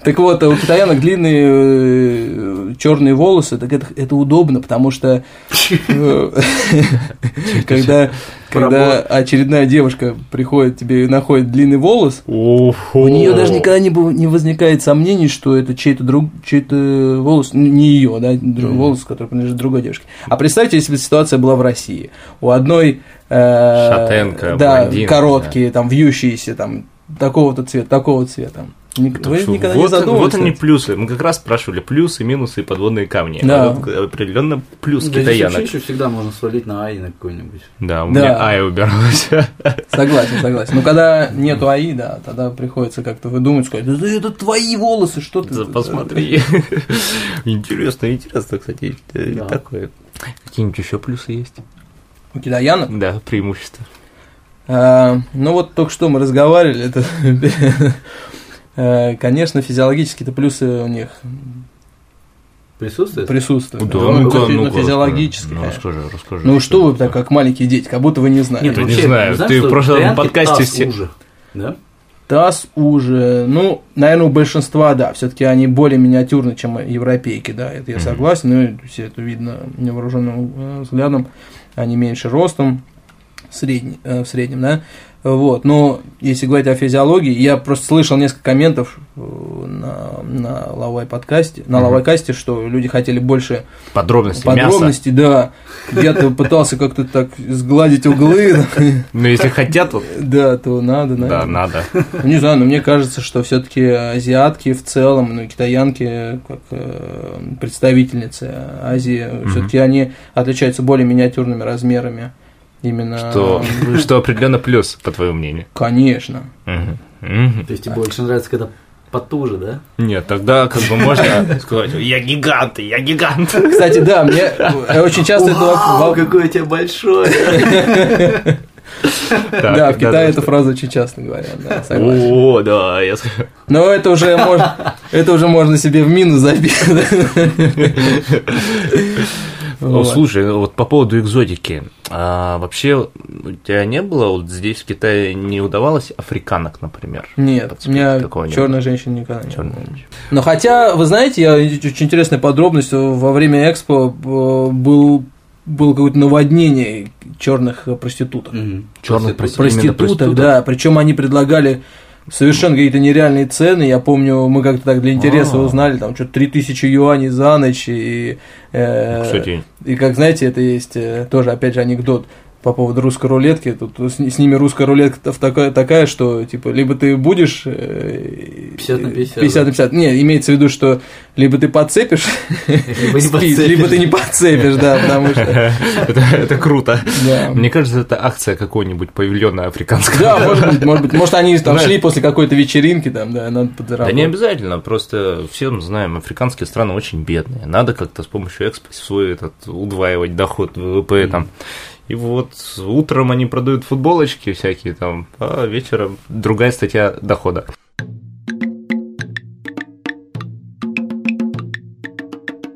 Так вот, у китаянок длинные, э, черные волосы, так это, это удобно, потому что э, когда, когда очередная девушка приходит тебе и находит длинный волос, у нее даже никогда не, не возникает сомнений, что это чей-то друг, чей-то волос, не ее, да, волос, который принадлежит другой девушке. А представьте, если бы ситуация была в России. У одной э, Шатенка, да, короткие, там, вьющиеся, там, такого-то цвета, такого цвета. Ник- вы никогда вот, не задумывались? Вот они плюсы. Мы как раз спрашивали плюсы, минусы и подводные камни. Да. А вот определенно плюс да, китаянок. еще всегда можно свалить на АИ на какой-нибудь. Да, у да. меня АИ убиралась. Согласен, согласен. Но когда нету АИ, да, тогда приходится как-то выдумать, сказать, да это твои волосы, что ты... Да, посмотри. Интересно, интересно, кстати, такое. Какие-нибудь еще плюсы есть? У китаянок? Да, преимущества. А, ну вот только что мы разговаривали, это Э, конечно, физиологические-то плюсы у них Присутствует? Присутствует. Да, ну, ну, ну, физиологически. Ну, расскажи, расскажи. Ну, что вы так, как маленькие дети, как будто вы не знаете. Нет, вообще, не знаю. Ты в прошлом подкасте все... Уже, да? Таз уже, ну, наверное, у большинства, да, все-таки они более миниатюрны, чем европейки, да, это я согласен, ну, все это видно невооруженным э, взглядом, они меньше ростом, средний, э, в среднем, да, вот, но если говорить о физиологии, я просто слышал несколько комментов э, на, на Лавай подкасте, на угу. Лавайкасте, что люди хотели больше подробностей, подробностей, да. Я-то пытался как-то так сгладить углы. Ну, если хотят, то... Да, то надо, Да, надо. Не знаю, но мне кажется, что все-таки азиатки в целом, ну, китаянки, как э, представительницы Азии, все-таки они отличаются более миниатюрными размерами. Именно... Что, что определенно плюс, по твоему мнению. Конечно. Угу. Угу. То есть тебе больше нравится, когда потуже, да? Нет, тогда как бы можно сказать, я гигант, я гигант. Кстати, да, мне очень часто это... Вау, какой у тебя большой. Да, в Китае эту фразу очень часто говорят, да, согласен. О, да, я Но это уже можно, это уже можно себе в минус забить. Вот. Слушай, вот по поводу экзотики. А, вообще, у тебя не было, вот здесь в Китае не удавалось африканок, например? Нет, у меня черная женщина никогда не было. Но хотя, вы знаете, я очень интересная подробность, во время экспо э, был было какое-то наводнение черных проституток. Угу. Черных проституток, проституток, да. Причем они предлагали совершенно какие-то нереальные цены. Я помню, мы как-то так для интереса А-а-а. узнали, там что-то 3000 юаней за ночь. И, э, Кстати. и как знаете, это есть э, тоже, опять же, анекдот по поводу русской рулетки. Тут с, с ними русская рулетка такая, такая, что типа либо ты будешь 50 на 50. 50 на 50. Не, имеется в виду, что либо ты подцепишь, либо, не подцепишь. либо ты не подцепишь, да, потому что. это, это круто. Да. Мне кажется, это акция какой-нибудь павильона африканского. Да, может быть, может быть. Может, они там шли после какой-то вечеринки, там, да, надо подзаработать. Да не обязательно, просто все мы знаем, африканские страны очень бедные. Надо как-то с помощью экспо свой этот удваивать доход ВВП там. И вот утром они продают футболочки всякие там, а вечером другая статья дохода.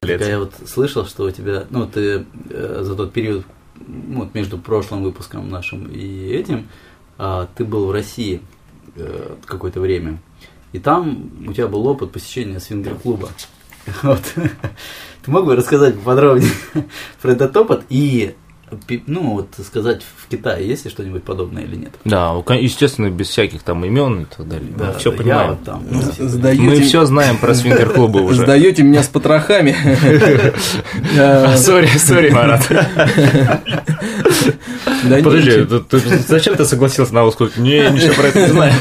Я вот слышал, что у тебя, ну, ты э, за тот период, ну, вот между прошлым выпуском нашим и этим, э, ты был в России э, какое-то время. И там у тебя был опыт посещения свингер-клуба. Вот. Ты мог бы рассказать подробнее про этот опыт и ну, вот сказать в Китае есть ли что-нибудь подобное или нет? Да, естественно, без всяких там имен и так далее. Да, все понимаем. Вот там, ну, Сдаете... Мы все знаем про свингер-клубы уже. Сдаете меня с потрохами. Sorry, sorry, Марат. Подожди, зачем ты согласился на Оскар? Не, ничего про это не знаю.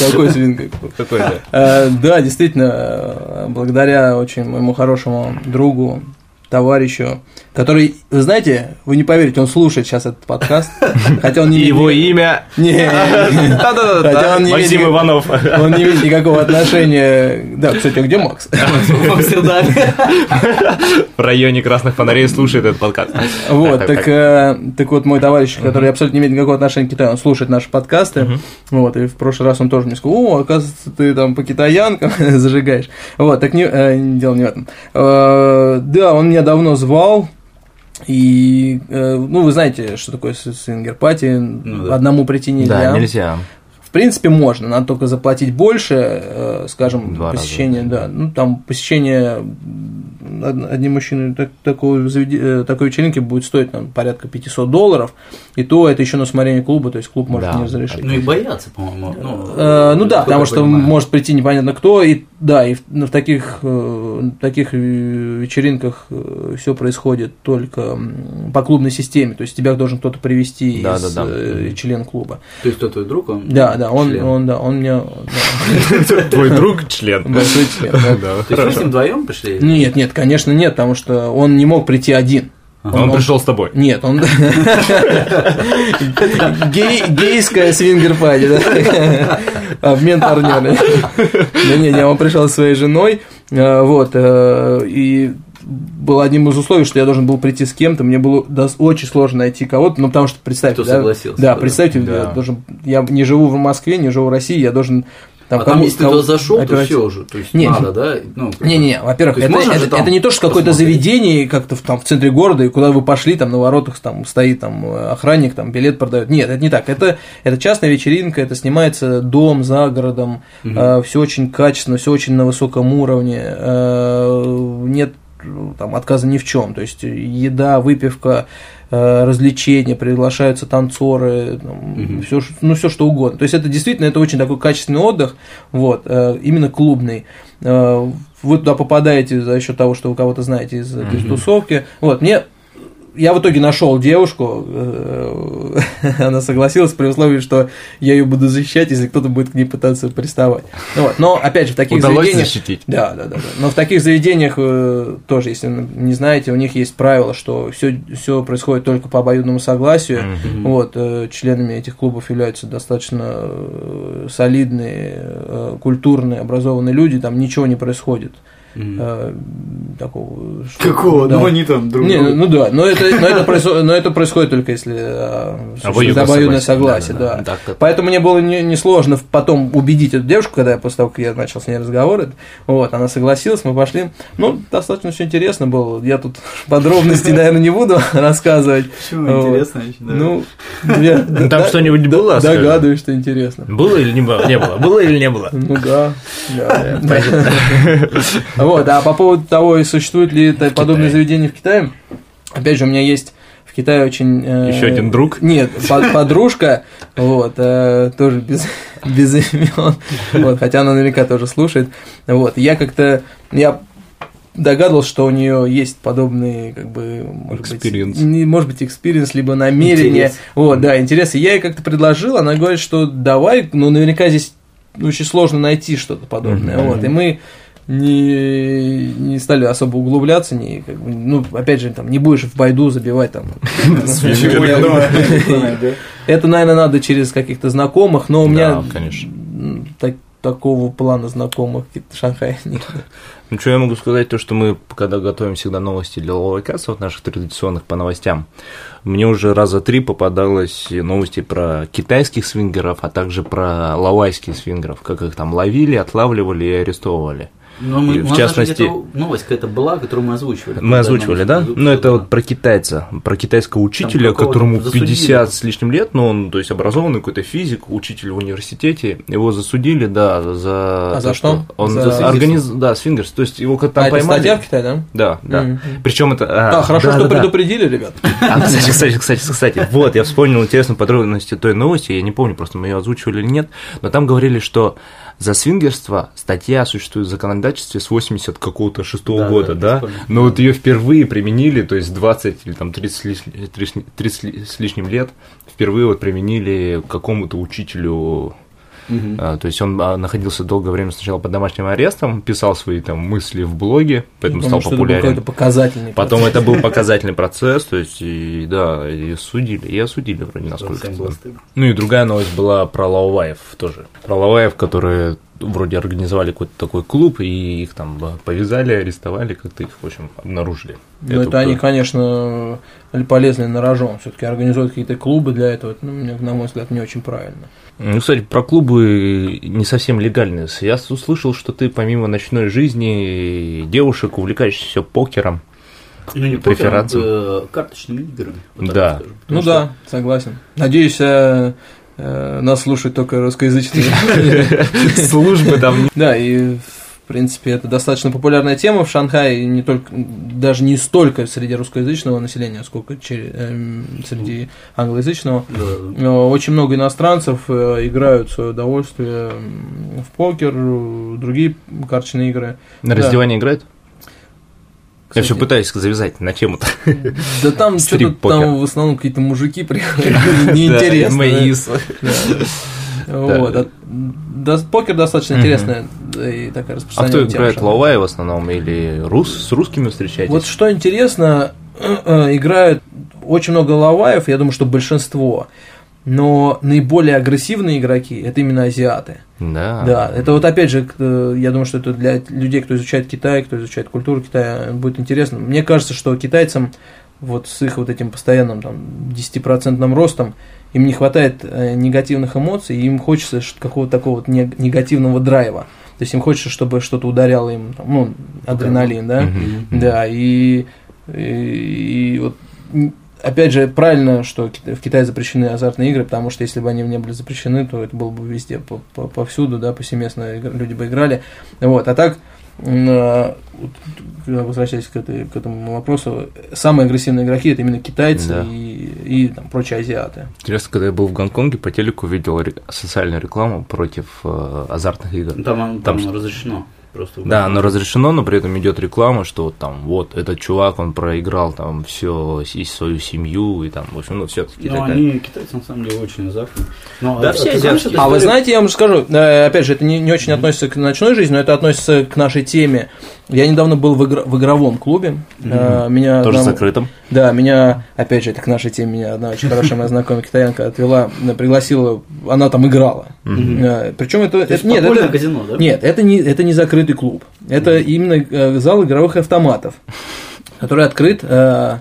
Какой свингер? Какой, да. Э, да, действительно, благодаря очень моему хорошему другу, товарищу, который, вы знаете, вы не поверите, он слушает сейчас этот подкаст, хотя он не Его имя... Не, хотя он не Максим Иванов. Он не имеет никакого отношения... Да, кстати, а где Макс? В районе красных фонарей слушает этот подкаст. Вот, так, так вот, мой товарищ, который абсолютно не имеет никакого отношения к Китаю, он слушает наши подкасты, вот, и в прошлый раз он тоже мне сказал, о, оказывается, ты там по китаянкам зажигаешь. Вот, так не, дело не в этом. Да, он меня давно звал, и, э, ну, вы знаете, что такое свингер-пати, ну, да. одному прийти нельзя. Да, нельзя. В принципе, можно, надо только заплатить больше, э, скажем, Два посещение, раза. да, ну, там посещение одни мужчины так- такой, э, такой вечеринки будет стоить там, порядка 500 долларов, и то это еще на усмотрение клуба, то есть клуб может Да. не разрешить. Ну и боятся, по-моему. Ну, Э, ну да, потому что понимаю. может прийти непонятно кто, и да, и в, в таких, э, таких э, вечеринках все происходит только по клубной системе, то есть тебя должен кто-то привести Да, из да, да. э, член клуба. То есть, кто твой друг, он Да, да, он, член. он, да, он мне Твой друг член. большой член. То есть, вы с ним вдвоем пришли? Нет, нет, конечно, нет, потому что он не мог прийти один. Он пришел с тобой. Нет, он... Гей, гейская свингер-пати, да? Обмен партнерами. Да не, не, он пришел со своей женой, э, вот, э, и было одним из условий, что я должен был прийти с кем-то, мне было очень сложно найти кого-то, ну, потому что, представьте, Кто да, согласился, да, да. представьте, Да. я должен, я не живу в Москве, не живу в России, я должен там, а там, если ты кому- туда зашел, то оператив- все уже. То есть Не, надо, да? Ну, как бы- не-не-не, во-первых, То это, это, там это не то, что какое-то заведение как-то в, там, в центре города, и куда вы пошли, там на воротах там стоит там охранник, там билет продает. Нет, это не так. Это, это частная вечеринка, это снимается дом за городом, все очень качественно, все очень на высоком уровне, э, нет э, там отказа ни в чем. То есть еда, выпивка, э, развлечения, приглашаются танцоры, все, ну все что угодно. То есть это действительно это очень такой качественный отдых, вот, э, именно клубный. Э, Вы туда попадаете за счет того, что вы кого-то знаете из этой тусовки. Вот, мне я в итоге нашел девушку, э, она согласилась при условии, что я ее буду защищать, если кто-то будет к ней пытаться приставать. Ну вот. Но опять же, в таких Удалось заведениях. защитить? Да, да, да, да. Но в таких заведениях э, тоже, если не знаете, у них есть правило, что все, все происходит только по обоюдному согласию. Вот, э, членами этих клубов являются достаточно солидные, культурные, образованные люди, там ничего не происходит. Э, такого. что- Какого? да. Ну, они там друг Не, ну да, но это, но, это происходит, но это происходит только если э, Обоюдное согласие. согласие, да. Да, да, да. Поэтому мне было не- несложно потом убедить эту девушку, когда я после того, как я начал с ней разговоры, вот, она согласилась, мы пошли. Ну, достаточно все интересно было. Я тут подробностей, наверное, не буду рассказывать. Почему Вот. интересно? да. Ну, я Ну, там да- что-нибудь было? Догадываюсь, что интересно. Было или не было? Не было. Было или не было? Ну да. Вот, а по поводу того, существует ли это подобное заведение в Китае, опять же, у меня есть в Китае очень... э, Еще один друг? Нет, по- подружка, вот, э, тоже без, без имен, вот, хотя она наверняка тоже слушает, вот, я как-то, я догадывался, что у нее есть подобные, как бы, может Experience. быть, не- может быть, experience, либо намерение, Интерес. вот, да, интерес, и я ей как-то предложил, она говорит, что давай, ну, наверняка здесь очень сложно найти что-то подобное, Мгм. вот, и мы не, не стали особо углубляться, не, как бы, ну, опять же, там, не будешь в байду забивать, там, это, наверное, надо через каких-то знакомых, но у меня такого плана знакомых в Шанхае нет. Ну, что я могу сказать, то, что мы, когда готовим всегда новости для Ловайкаса, вот наших традиционных по новостям, мне уже раза три попадалось новости про китайских свингеров, а также про лавайских свингеров, как их там ловили, отлавливали и арестовывали. Но мы, И в частности- новость какая-то была, которую мы озвучивали. Мы озвучивали, да? Новость, Ну, это да. вот про китайца, про китайского учителя, которому засудили. 50 с лишним лет, но он, то есть, образованный какой-то физик, учитель в университете, его засудили, да, за... А за то, что? Он За за организ... Да, свингерс, то есть, его как-то а это поймали. статья в Китае, да? Да, да. Мгм. Причем это... А, хорошо, да, что да, да. предупредили, ребят. А, кстати, кстати, кстати, кстати, вот, я вспомнил интересную подробности той новости, я не помню, просто мы ее озвучивали или нет, но там говорили, что за свингерство статья существует в законодательстве с 80 какого-то шестого Да, года, да, да, но вот ее впервые применили, то есть 20 или там 30, с лиш- 30 30 с лишним лет, впервые вот применили какому-то учителю А, то есть он а, находился долгое время сначала под домашним арестом, писал свои там мысли в блоге, поэтому Потому стал что это был популярен. показательный Потом процесс. это был показательный процесс, то есть, и, да, и судили, и осудили вроде, насколько. Ну и другая новость была про Лауваев тоже. Про Лауваев, которые вроде организовали какой-то такой клуб, и их там повязали, арестовали, как-то их, в общем, обнаружили. Ну, это они, конечно, полезны на рожон. Все-таки организуют какие-то клубы для этого. Это, ну, мне, на мой взгляд, не очень правильно. Ну, кстати, про клубы не совсем легальные. Я услышал, что ты помимо ночной жизни девушек увлекаешься покером. Ну, не Преферансом. покер, а, э, карточными играми. вот Да. Потому Ну что- да, согласен. Надеюсь, э, э, нас слушают только русскоязычные. Службы там Да, и В принципе, это достаточно популярная тема в Шанхае, не только, даже не столько среди русскоязычного населения, сколько чер- эм, среди англоязычного. Да. Э, Очень много иностранцев э, играют в свое удовольствие в покер, э, другие карточные игры. На Да. раздевание играет? Я Кстати, все пытаюсь завязать на тему-то. Да там что-то там в основном какие-то мужики приходят, неинтересно. Вот. а, покер достаточно интересная и такая А распространенная кто тема играет. Лавай в основном? Или рус, с русскими встречаетесь? Вот что интересно, э, играют очень много лаваев, я думаю, что большинство. Но наиболее агрессивные игроки это именно азиаты. Да. Да, это вот опять же, э, я думаю, что это для людей, кто изучает Китай, кто изучает культуру Китая, будет интересно. Мне кажется, что китайцам вот с их вот этим постоянным там 10% ростом им не хватает э, негативных эмоций, им хочется какого-то такого вот не- негативного драйва. То есть им хочется, чтобы что-то ударяло им, там, ну, адреналин, да, Мгм. да, и, и, и вот опять же, правильно, что в Китае запрещены азартные игры, потому что если бы они не были запрещены, то это было бы везде, по- по- повсюду, да, повсеместно люди бы играли. Вот, а так, возвращаясь к, этой, к этому вопросу, самые агрессивные игроки это именно китайцы Да. и, и там, прочие азиаты. Интересно, когда я был в Гонконге, по телеку видел ре- социальную рекламу против э, азартных игр. Там, там Там разрешено. Просто Да, оно разрешено, но при этом идет реклама, что вот там вот этот чувак, он проиграл там все и свою семью, и там, в общем, ну все-таки Ну, они, китайцы, на самом деле, очень азартные. Но, Да, а все ты знаешь азиатские. эту А вы знаете, я вам скажу, э, опять же, это не, не очень относится к ночной жизни, но это относится к нашей теме. Я недавно был в, игр- в игровом клубе. Э, Меня тоже одна- закрытым. Да, меня, опять же, это к нашей теме, меня одна очень хорошая моя знакомая китаянка отвела, э, пригласила, она там играла. Причем это, То это- есть нет, это, казино, да? нет, это не, это не закрытый клуб. Это именно э, зал игровых автоматов, который открыт э, э,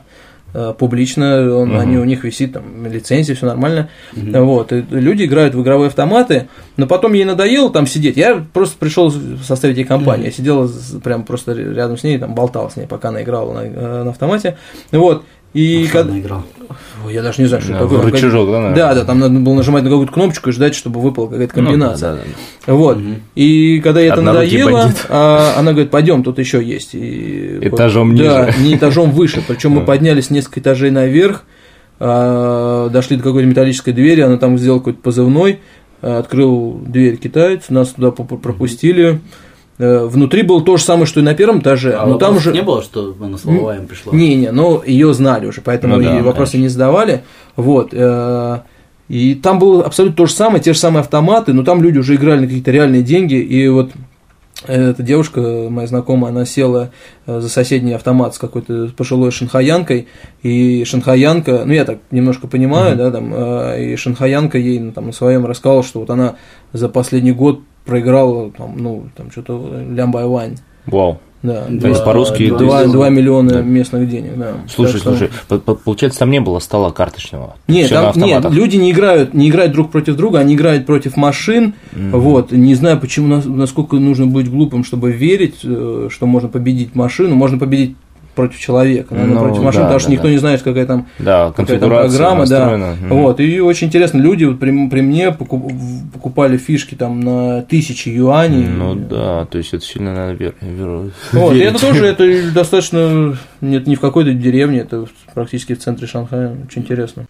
публично, он, они, у них висит там лицензия, все нормально. Вот, и люди играют в игровые автоматы, но потом ей надоело там сидеть. Я просто пришел составить ей компанию. Я сидел прям просто рядом с ней, там болтал с ней, пока она играла на, э, на автомате. Вот. И когда... Ой, Я даже не знаю, что Да, это такое. рычажок, да, наверное? Да, да, там надо было нажимать на какую-то кнопочку и ждать, чтобы выпала какая-то Ну, комбинация. да, да, да. Вот. И когда ей это надоело, а, она говорит, пойдем, тут еще есть. И, Этажом Да, ниже. не этажом выше. Причем мы поднялись несколько этажей наверх, а, дошли до какой-то металлической двери, она там сделала какой-то позывной, а, открыл дверь китаец, нас туда пропустили. Э, Внутри было то же самое, что и на первом этаже, А но там вопросов же... не было, что она с Лаваем пришла? Не-не, но ее знали уже, поэтому Ну да, вопросы конечно. не задавали. Вот. э, И там было абсолютно то же самое, те же самые автоматы, но там люди уже играли на какие-то реальные деньги. И вот эта девушка, моя знакомая, она села э, за соседний автомат с какой-то пожилой шанхаянкой, и шанхаянка, ну я так немножко понимаю, да, там, э, и шанхаянка ей ну, там, на своем рассказала, что вот она за последний год проиграла, там, ну, там что-то лямбай вань. Вау. Да, То есть по-русски два- ты- Два, сделал. два миллиона Да. местных денег, да. Слушай, Так что- слушай, по- по- получается, там не было стола карточного. Нет, там, нет, люди не играют, не играют друг против друга, они играют против машин. Вот, не знаю, почему, нас- насколько нужно быть глупым, чтобы верить, э, что можно победить машину, можно победить против человека, наверное, Ну, против машин, да, потому что да, никто не знает, какая там Да, какая там программа, да. Мгм. Вот, и очень интересно, люди вот при, при мне покупали фишки там на тысячи юаней. Ну да, то есть это сильно надо вер- вер- Вот, и это тоже, это достаточно, нет, не в какой-то деревне, это практически в центре Шанхая, очень интересно.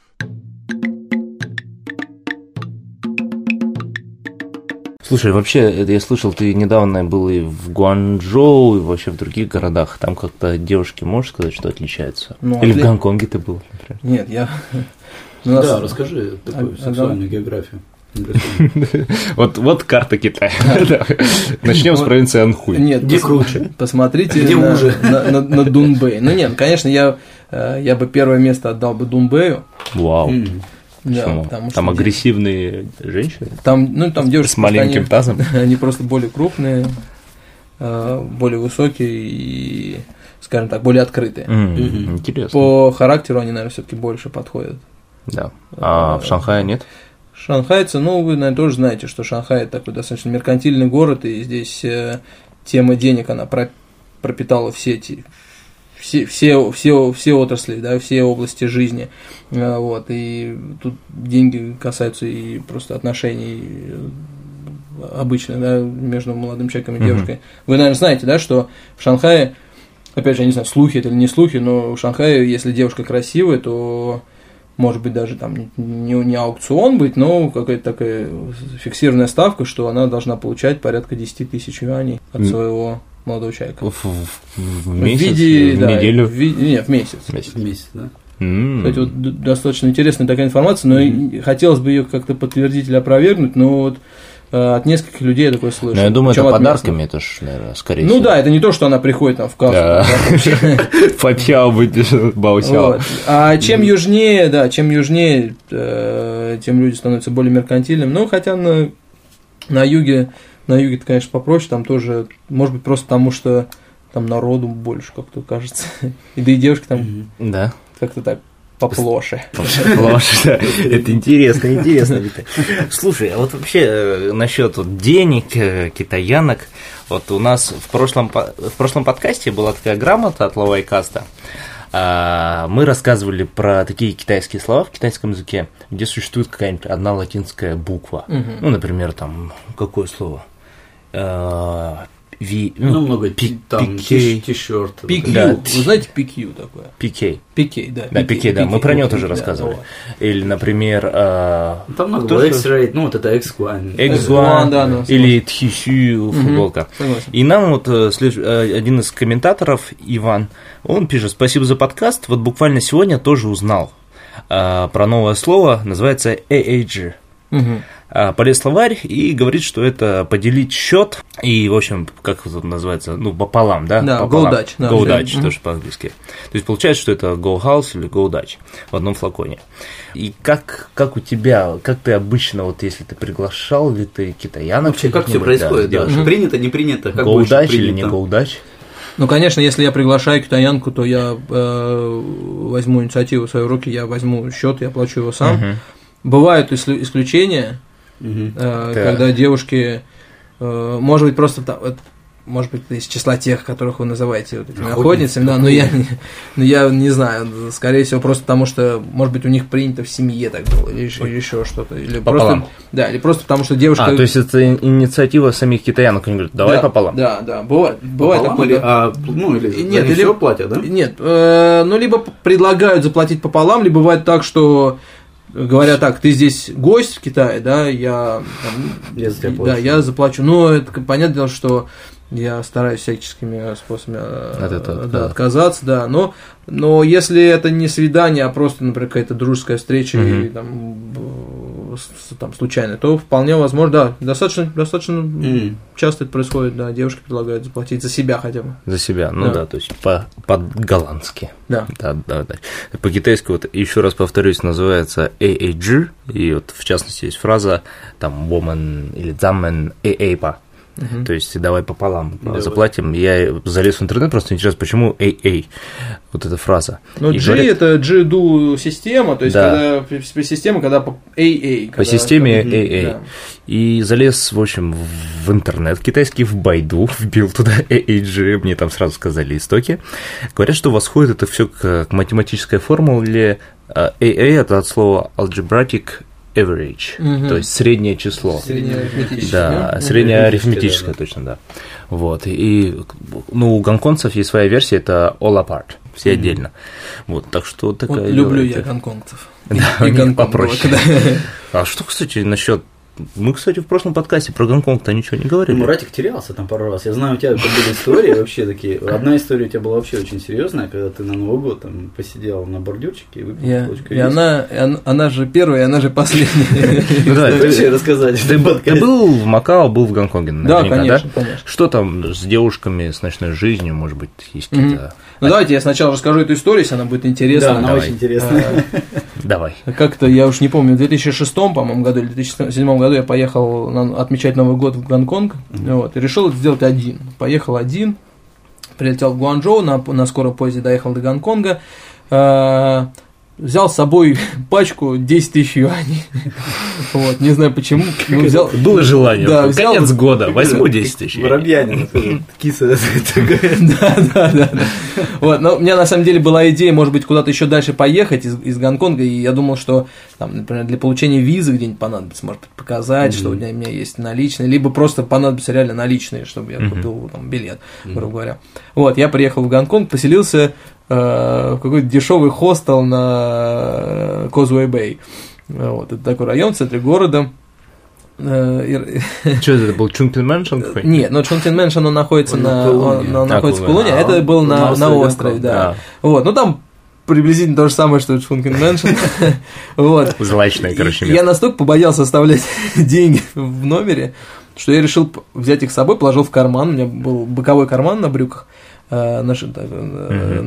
Слушай, вообще, это я слышал, ты недавно был и в Гуанчжоу, и вообще в других городах. Там как-то девушки, можешь сказать, что отличаются? Ну, Или в отли- Гонконге ты был, например? Нет, я... нас- Да, расскажи такую А- сексуальную географию. Вот, вот карта Китая. Начнем с провинции Анхуй. Нет, Где пос- круче? Посмотрите Где на, уже? на, на- на Дунбэй. Ну нет, конечно, я, э, я бы первое место отдал бы Дунбэю. Вау. Да, потому что Там агрессивные женщины Там, ну, там девушки с маленьким они, тазом. они просто более крупные, э, более высокие и, скажем так, более открытые. Мгм. Интересно. По характеру они, наверное, все-таки больше подходят. Да. А в Шанхае нет? Шанхайцы, ну, вы, наверное, тоже знаете, что Шанхай такой достаточно меркантильный город, и здесь э, тема денег, она про- пропитала все эти все, все, все, все отрасли, да, все области жизни. Э, Вот, и тут деньги касаются и просто отношений э, обычно, да, между молодым человеком и девушкой. Вы, наверное, знаете, да, что в Шанхае, опять же, я не знаю, слухи это или не слухи, но в Шанхае, если девушка красивая, то может быть даже там не, не, аукцион быть, но какая-то такая фиксированная ставка, что она должна получать порядка 10 тысяч юаней от своего молодого человека. В, в- в месяц, в виде, в да, неделю. в ви- нет, в месяц. Месяц. Месяц, да? Кстати, вот достаточно интересная такая информация, но и хотелось бы ее как-то подтвердить или опровергнуть, но вот э, от нескольких людей я такое слышал. Но Ну, я думаю, Причем это местных. подарками, это ж, наверное, скорее Ну всего. да, это не то, что она приходит там в быть, баусяо. Вот. А чем южнее, да, чем южнее, э, тем люди становятся более меркантильными. Ну, хотя на, на юге, на юге это, конечно, попроще, там тоже, может быть, просто потому что там народу больше, как-то кажется. И да и девушки там Да. как-то так поплоше. Ложь, да. Это интересно, интересно. Слушай, а вот вообще насчет вот денег, э, китаянок, вот у нас в прошлом, в прошлом подкасте была такая грамота от Лавайкаста. А, Мы рассказывали про такие китайские слова в китайском языке, где существует какая-нибудь одна латинская буква. Мгм. Ну, например, там, какое слово? Э, ви- Ну, много пи- там пикей. ти- ти-шерт. PQ, Да. вы знаете PQ такое? пикей. Пикей, да. Да, пикей, да, мы про него тоже да, рассказывали. вот. Или, например, э, Там много То, было что- X-Ray, ну вот это X1. Экзуан, да, да, или Тхисю футболка. Согласен. И нам вот э, э, один из комментаторов, Иван, он пишет, спасибо за подкаст, вот буквально сегодня тоже узнал э, про новое слово, называется AAG. Мгм. А, Полез в словарь и говорит, что это поделить счет и, в общем, как это называется, ну, пополам, да? Да, пополам. go Dutch, да, Go. Dutch, Мгм. тоже по-английски. То есть получается, что это go house или go Dutch в одном флаконе. И как, как у тебя, как ты обычно, вот если ты приглашал ли ты китаянок? Вообще, как все да, происходит, да? девушек? Принято, не принято, как Go Dutch или не принято? go Dutch? Ну, конечно, если я приглашаю китаянку, то я э, возьму инициативу в свои руки, я возьму счет, я оплачу его сам. Мгм. Бывают исключ- исключения, Мгм. э, когда девушки, э, может быть, просто там, вот, может быть, из числа тех, которых вы называете вот этими охотницами, да, но я, не- но я не знаю, скорее всего, просто потому что, может быть, у них принято в семье так было, или еще, или еще что-то, или Пополам. просто, да, или просто потому что девушка... А, то есть это ин- инициатива самих китаянок, они говорят, давай да, пополам. Да, да, бывает, бывает Пополам такое, или, да. а, ну, или Нет, или- все платят, да? Нет, э, ну либо предлагают заплатить пополам, либо бывает так, что говорят так, ты здесь гость в Китае, да, я, там, Я за тебя да, я заплачу. Но это понятное дело, что я стараюсь всяческими способами э, От этого, да, да. отказаться, да. Но, но если это не свидание, а просто, например, какая-то дружеская встреча Мгм. и там, там случайно, то вполне возможно, да, достаточно, достаточно М. часто это происходит, да, девушки предлагают заплатить за себя хотя бы. За себя, ну Да. да, то есть по- по-голландски. Да. Да, да, да. По-китайски, вот еще раз повторюсь, называется AAG, и вот в частности есть фраза там woman или заммен AAPA. Мгм. То есть давай пополам Давай. заплатим. Я залез в интернет, просто интересно, почему AA, вот эта фраза. Ну, G говорят, это G-do система, то есть Да. когда система, когда по AA. по когда- системе Мгм, AA. да. И залез, в общем, в интернет китайский, в Байду, вбил туда AAG, мне там сразу сказали истоки. Говорят, что восходит это все к, математической формуле. AA это от слова algebraic average, Мгм. то есть среднее число. Среднеарифметическое. Да, Мгм. среднее Арифметическое, арифметическое, точно, да. Вот, и, ну, у гонконгцев есть своя версия, это all apart, все отдельно. Вот, так что такая... Вот люблю я гонконгцев. Да, И них Гонконг попроще. было, да. А что, кстати, насчет... Мы, кстати, в прошлом подкасте про Гонконг-то ничего не Ну, говорили. Муратик терялся там пару раз. Я знаю, у тебя были истории вообще такие. Одна история у тебя была вообще очень серьезная, когда ты на Новый год там посидел на бордюрчике и выпил Я- И она, она- она же первая, она же последняя. Ну, ты, рассказать? ты был, в Макао, был в Гонконге, Да, конечно. Что там с девушками, с ночной жизнью, может быть, есть какие-то... Ну давайте я сначала расскажу эту историю, если она будет Да, интересна. она давай. очень интересная. Давай. Как-то, я уж не помню, в 2006, по-моему, году или 2007 году я поехал на- отмечать Новый год в Гонконг, вот, и решил это сделать один. Поехал один, прилетел в Гуанчжоу, на, на скором поезде доехал до Гонконга, э, взял с собой пачку 10 тысяч юаней. Вот, не знаю почему. Ну, взял, Было желание. Да, Конец взял- года, возьму 10 тысяч. Воробьянин, киса. Да, да, да. да. Вот, но у меня на самом деле была идея, может быть, куда-то еще дальше поехать из, из Гонконга, и я думал, что, там, например, для получения визы где-нибудь понадобится, может быть, показать, что у меня, у меня есть наличные, либо просто понадобятся реально наличные, чтобы я купил там билет, грубо говоря. Вот, я приехал в Гонконг, поселился в какой-то дешевый хостел на Causeway Bay. Вот, это такой район в центре города. Э, Что это был? Chungking Mansion какой-нибудь? нет, но Chungking Mansion, он находится Он на, на он- он На находится в Кулуне. А это был на, на на острове да. да. Вот, ну там приблизительно то же самое, что и Chungking Mansion. Вот. Злачное, короче, Я настолько побоялся оставлять деньги в номере, что я решил взять их с собой, положил в карман, у меня был боковой карман на брюках, э, наши, так, э,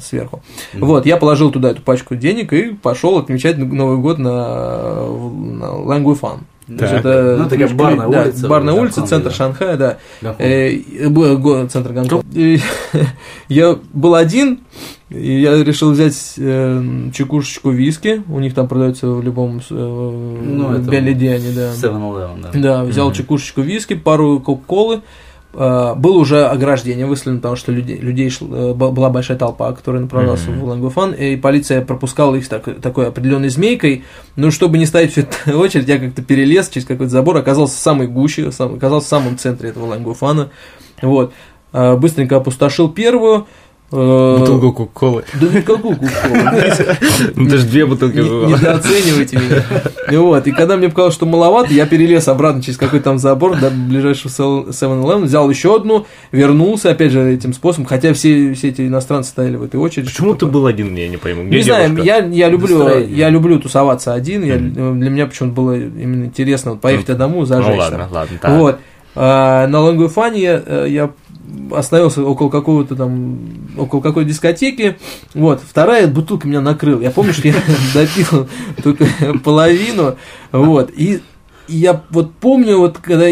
сверху. Вот, я положил туда эту пачку денег и пошел отмечать Новый год на, на Лангуй Фан. То есть это Ну, такая ключ- барная да, улица барная в улица, центр да. Шанхая, да. Гонконг. Э, центр Гонконга. И я был один, и я решил взять э, чекушечку виски. У них там продается в любом э, Ну, это Беллидиане, да. 7-Eleven, да. Да, взял чекушечку виски, пару кока-колы. Э, Было уже ограждение выставлено, потому что людей, людей шло- э, была большая толпа, которая направлялась Мгм. в Лангуфан, и полиция пропускала их так- такой определенной змейкой. Но чтобы не ставить всю эту очередь, я как-то перелез через какой-то забор, оказался в самой гуще, сам- оказался в самом центре этого Лангуфана. Вот. Э, Быстренько опустошил первую. Э, Бутылку Кока-Колы. Да никакую кока-колу. Ну, ты же две бутылки. Недооценивайте меня. И Вот, и когда мне показалось, что маловато, я перелез обратно через какой-то там забор до ближайшего 7-Eleven, взял еще одну, вернулся, опять же, этим способом, хотя все, все эти иностранцы стояли в этой очереди. Почему ты был один, я не пойму. Не знаю, я, я, люблю, я люблю тусоваться один, я, Мгм. для меня почему-то было именно интересно вот поехать одному, Ну зажечься. ладно, ладно, так. Вот. А, на Лонгуйфане я, э, я остановился около какого-то там, около какой-то дискотеки. Вот, вторая бутылка меня накрыла. Я помню, что я допил только половину. Вот, и я вот помню, вот когда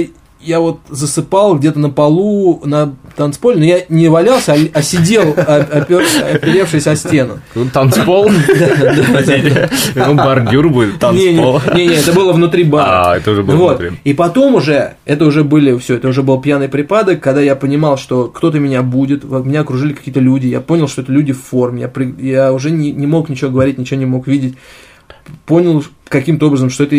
я вот засыпал где-то на полу на танцполе, но я не валялся, а, а сидел, о- опер- оперевшись о стену. Ну, Танцпол? Ну, бордюр будет, танцпол. Не-не, это было внутри бара. А, это уже было внутри. И потом уже, это уже были, все, это уже был пьяный припадок, когда я понимал, что кто-то меня будет, меня окружили какие-то люди, я понял, что это люди в форме, я, уже не, не мог ничего говорить, ничего не мог видеть, понял каким-то образом, что это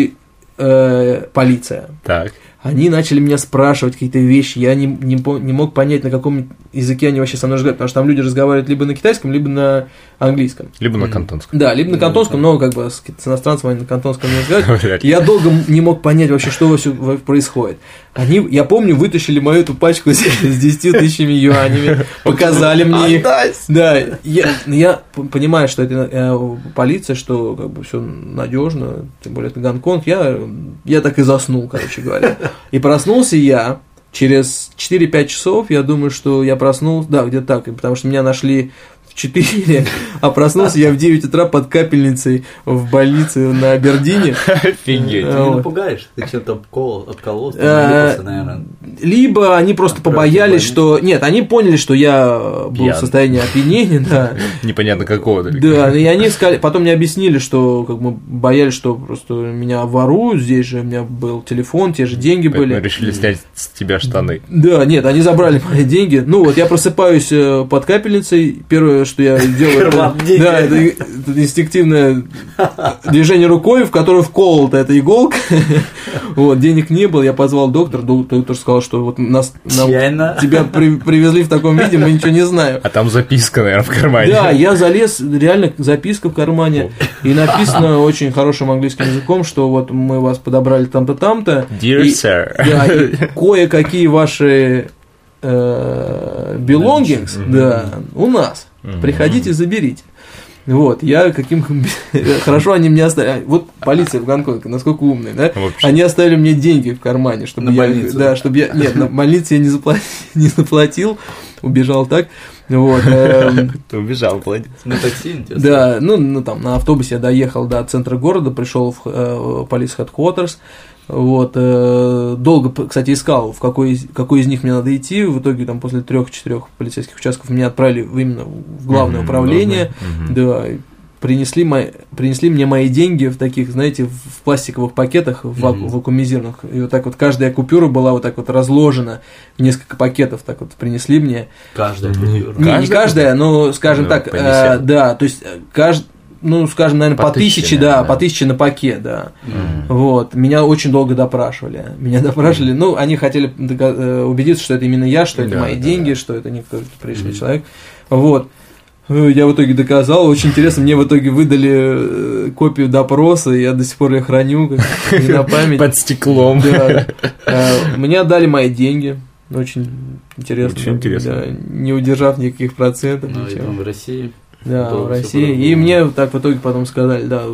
э, полиция. Так. Они начали меня спрашивать какие-то вещи, я не, не, по- не мог понять, на каком языке они вообще со мной разговаривают, потому что там люди разговаривают либо на китайском, либо на английском. Либо на кантонском. Да, либо на кантонском, но как бы с, с иностранцем они на кантонском не разговаривают. Я долго не мог понять вообще, что вообще происходит. Они, я помню, вытащили мою эту пачку с, с 10 тысячами юанями, показали мне их. Да, я, я понимаю, что это э, полиция, что как бы все надежно, тем более это Гонконг. Я, я так и заснул, короче говоря. И проснулся я через 4-5 часов, я думаю, что я проснулся, да, где-то так, потому что меня нашли 4, а проснулся я в 9 утра под капельницей в больнице на Абердине. Офигеть. Э, Ты не напугаешь, ты обкол, обкололся, Э, наверное. Либо они просто побоялись, что... Нет, они поняли, что я был в состоянии опьянения, да. Непонятно какого. Да, и они сказали, потом мне объяснили, что как бы боялись, что просто меня воруют, здесь же у меня был телефон, те же деньги были. решили снять с тебя штаны. Да, нет, они забрали мои деньги. Ну вот, я просыпаюсь э, под капельницей. Первое, что я делаю, это, да, это, это инстинктивное движение рукой, в которую вколота эта иголка. Вот, денег не было, я позвал доктора, док- доктор сказал, что вот нас, нам- тебя при- привезли в таком виде, мы ничего не знаем. А там записка, наверное, в кармане. Да, я залез, реально записка в кармане, и написано очень хорошим английским языком, что вот мы вас подобрали там-то, там-то. Dear и- sir. Да, и кое-какие ваши э, belongings, да, у нас. Приходите, заберите. Вот, я каким хорошо они мне оставили. Вот полиция в Гонконге, насколько умные, да? Вообще. Они оставили мне деньги в кармане, чтобы На я, больницу. да, чтобы я, нет, на больнице я не заплатил, не заплатил, убежал так, вот. эм, Ты убежал, молодец. На такси, интересно. да, ну, ну, там на автобусе я доехал до центра города, пришел в э, полис headquarters, вот, э, долго, кстати, искал, в какой из, какой из них мне надо идти, в итоге там после трех-четырех полицейских участков меня отправили в- именно в главное Мгм, управление, мгм. да, принесли, мои, принесли мне мои деньги в таких, знаете, в пластиковых пакетах, в ваку- Мгм. вакуумизированных. И вот так вот каждая купюра была вот так вот разложена в несколько пакетов, так вот принесли мне. Каждая купюра. Не, не Каждая каждая, но, скажем Ну, так, э, да, то есть каждый, ну, скажем, наверное, По по, тысяче, тысяче, да, наверное, по да. тысяче на пакет, да. Мгм. Вот, меня очень долго допрашивали. Меня допрашивали, ну, они хотели э, убедиться, что это именно я, что это Да, мои да, деньги, да. что это не какой-то пришлый человек. Вот. Э, Я в итоге доказал. Очень интересно, мне в итоге выдали э, копию допроса, я до сих пор ее храню как не на память. Под стеклом. Да. Мне отдали мои деньги. Очень интересно. Очень интересно. Да, не удержав никаких процентов. Ну, ничего. в России. Да, в России. И мне так в итоге потом сказали, да.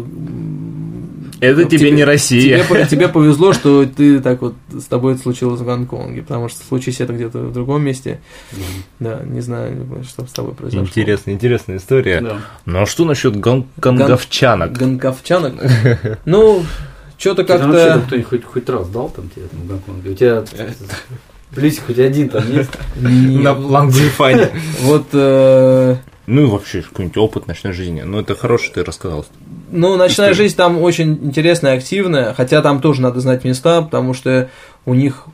Это тебе не Россия. Тебе, тебе повезло, что ты так вот с тобой это случилось в Гонконге, потому что случись это где-то в другом месте, да, не знаю, что с тобой произошло. Интересная, интересная история. Да. Ну а что насчет гонковчанок? Гонковчанок. Ну, что-то Тебе как-то... кто-нибудь хоть, хоть раз дал там тебе там в Гонконге? У тебя плюсик хоть один там есть? На Лангзифане. Вот, э, Ну и вообще какой-нибудь опыт ночной жизни. Ну это хороший ты рассказал. ну, ночная История. жизнь там очень интересная, активная, хотя там тоже надо знать места, потому что у них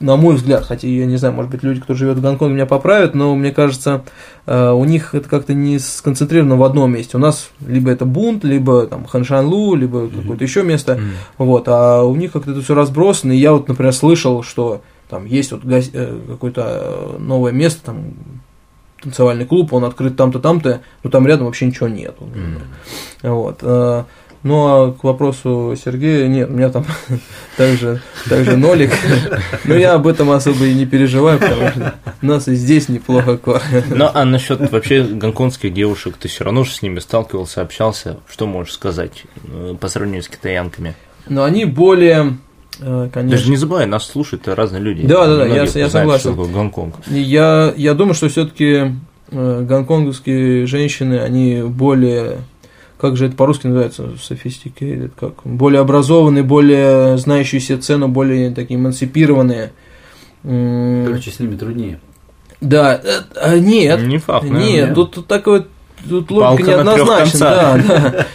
на мой взгляд, хотя я не знаю, может быть, люди, кто живет в Гонконге, меня поправят, но мне кажется, э, у них это как-то не сконцентрировано в одном месте. У нас либо это Бунт, либо там Ханшанлу, либо какое-то еще место. Вот, а у них как-то это все разбросано. И я вот, например, слышал, что там есть вот э, какое-то новое место, там танцевальный клуб, он открыт там-то, там-то, но там рядом вообще ничего нету. Вот. э, Ну, а к вопросу Сергея, нет, у меня там также, также нолик. Но я об этом особо и не переживаю, потому что нас и здесь неплохо. Ну а насчет вообще гонконгских девушек, ты все равно же с ними сталкивался, общался. Что можешь сказать э, по сравнению с китаянками? Но они более, э, конечно, не забывай, нас слушают разные люди. Да, да, да, я- я знают, согласен. что такое Гонконг. Я, я думаю, что все-таки гонконгские женщины, они более, как же это по-русски называется, sophisticated, как, более образованные, более знающие себе цену, более такие эмансипированные. Короче, с ними труднее. Да, э, а, нет, Не факт, нет, наверное. тут, тут такой тут логика Палка неоднозначна, да,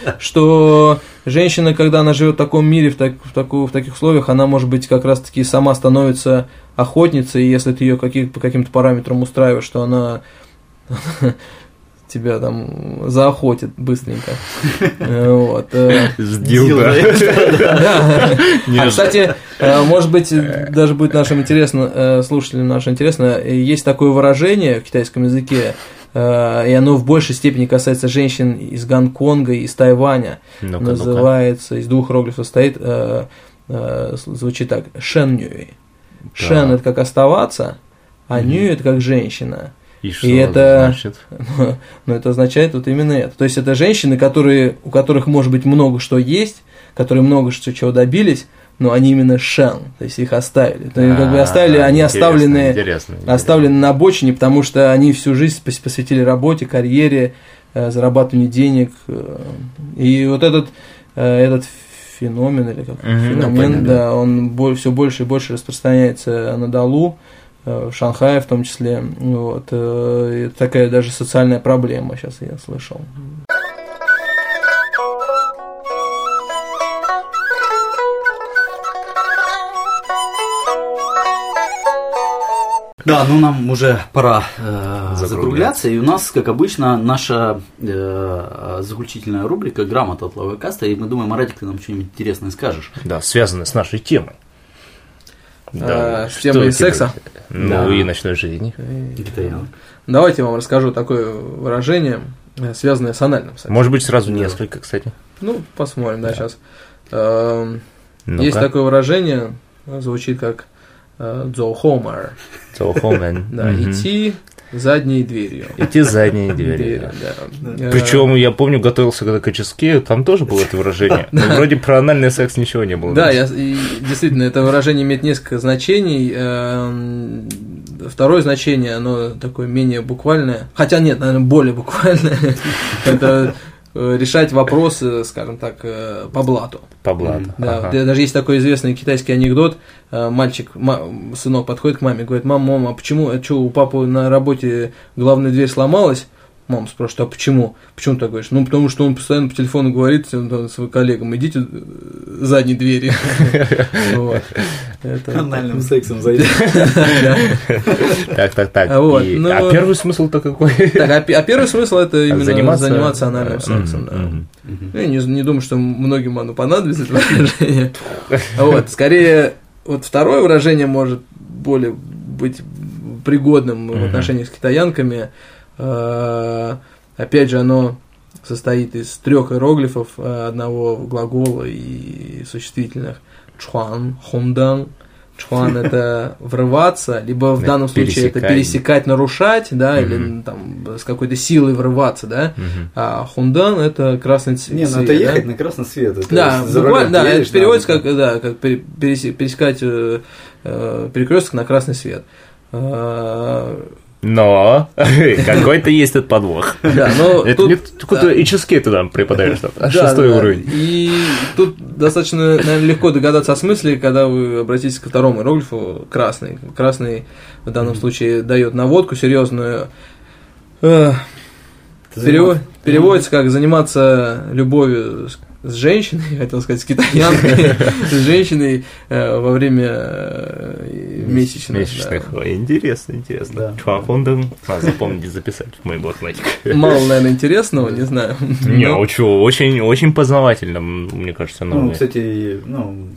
да, что женщина, когда она живет в таком мире, в, так- в, таку- в таких условиях, она, может быть, как раз-таки сама становится охотницей, и если ты ее каких, по каким-то параметрам устраиваешь, что она тебя там заохотит быстренько. Э, Вот. э, С дилдо. да. А, кстати, э, может быть, даже будет нашим интересно, слушателям наше интересно, есть такое выражение в китайском языке, и оно в большей степени касается женщин из Гонконга и из Тайваня. Ну-ка. Называется, из двух иероглифов состоит, э, э, звучит так, шен Шен Так. это как оставаться, а нюй это как женщина. И что И это- значит? Но это означает вот именно это. То есть это женщины, которые, у которых может быть много что есть, которые много чего добились, но они именно шен, то есть их оставили. То есть как бы А, оставили, они интересно, оставлены, интересно, интересно. оставлены на обочине, потому что они всю жизнь пос- посвятили работе, карьере, э, зарабатыванию денег. э, И вот этот, э, этот феномен, или как ну, феномен, да, он все больше и больше распространяется на Далу, в Шанхае в том числе. Вот. Это такая даже социальная проблема, сейчас я слышал. Да, ну нам уже пора э, Закругляться. закругляться. И у нас, как обычно, наша э, заключительная рубрика «Грамота от Лавекаста». И мы думаем, Маратик, ты нам что-нибудь интересное скажешь. Да, связано с нашей темой. А, с что темой секса? Ну Да. и ночной жизни. Китаянок. Давайте я вам расскажу такое выражение, э, связанное с анальным сексом. Может быть, сразу Да. несколько, кстати. Ну, посмотрим, да, сейчас. Эм, Ну-ка. Есть такое выражение, э, звучит как Цоухомен. да, Мгм. идти задней дверью. Идти задней дверью. Дверью, да. Э, Причем я помню, готовился когда к очистке, там тоже было это выражение. Но вроде про анальный секс ничего не было. Да, я, и действительно, это выражение имеет несколько значений. Эм, Второе значение, оно такое менее буквальное, хотя нет, наверное, более буквальное. Это э, решать вопросы, скажем так, э, по блату. По блату. Да, Ага. вот даже есть такой известный китайский анекдот. Э, Мальчик, ма- сынок подходит к маме, говорит, мама, мама, а почему, а что, у папы на работе главная дверь сломалась? Мама спрашивает, а почему? Почему ты так говоришь? Ну, потому что он постоянно по телефону говорит там, своим коллегам, идите э, задней двери. Вот. Это- Анальным сексом зайдем. Так, так, так. А ну- А первый смысл-то какой? А а первый смысл это именно Заниматься- заниматься, анальным сексом. Я не, думаю, что многим оно понадобится, это выражение. Вот, скорее, вот второе выражение может более быть пригодным в Мгм. отношениях с китаянками. Э, Опять же, оно состоит из трех иероглифов, э, одного глагола и существительных. Чуан, хундан. Чуан это врываться, либо в Да, данном случае это пересекать. нарушать, да, или там с какой-то силой врываться, да. А хундан это красный цвет. Не, ну это да? ехать на красный свет. это Да, буквально, да, это переводится как, да, как пере- пересе- пересекать э, перекресток на красный свет. А, Но какой-то есть этот подвох. Да, но Это тут- не какой-то и ческей туда преподаешь что-то. да, Шестой да, уровень. И тут достаточно, наверное, легко догадаться о смысле, когда вы обратитесь ко второму иероглифу, красный. Красный в данном случае дает наводку серьезную. Э, Ты занимаешься- переводится как заниматься любовью с, женщиной, хотел сказать, с китаянкой, с женщиной э, во время э, месячных. Месячных. Интересно, интересно. Чуафонден. Надо запомнить и записать в мой блокнотик. Мало, наверное, интересного, не знаю. Не, чё, очень, очень познавательно, мне кажется, Ну, кстати, ну,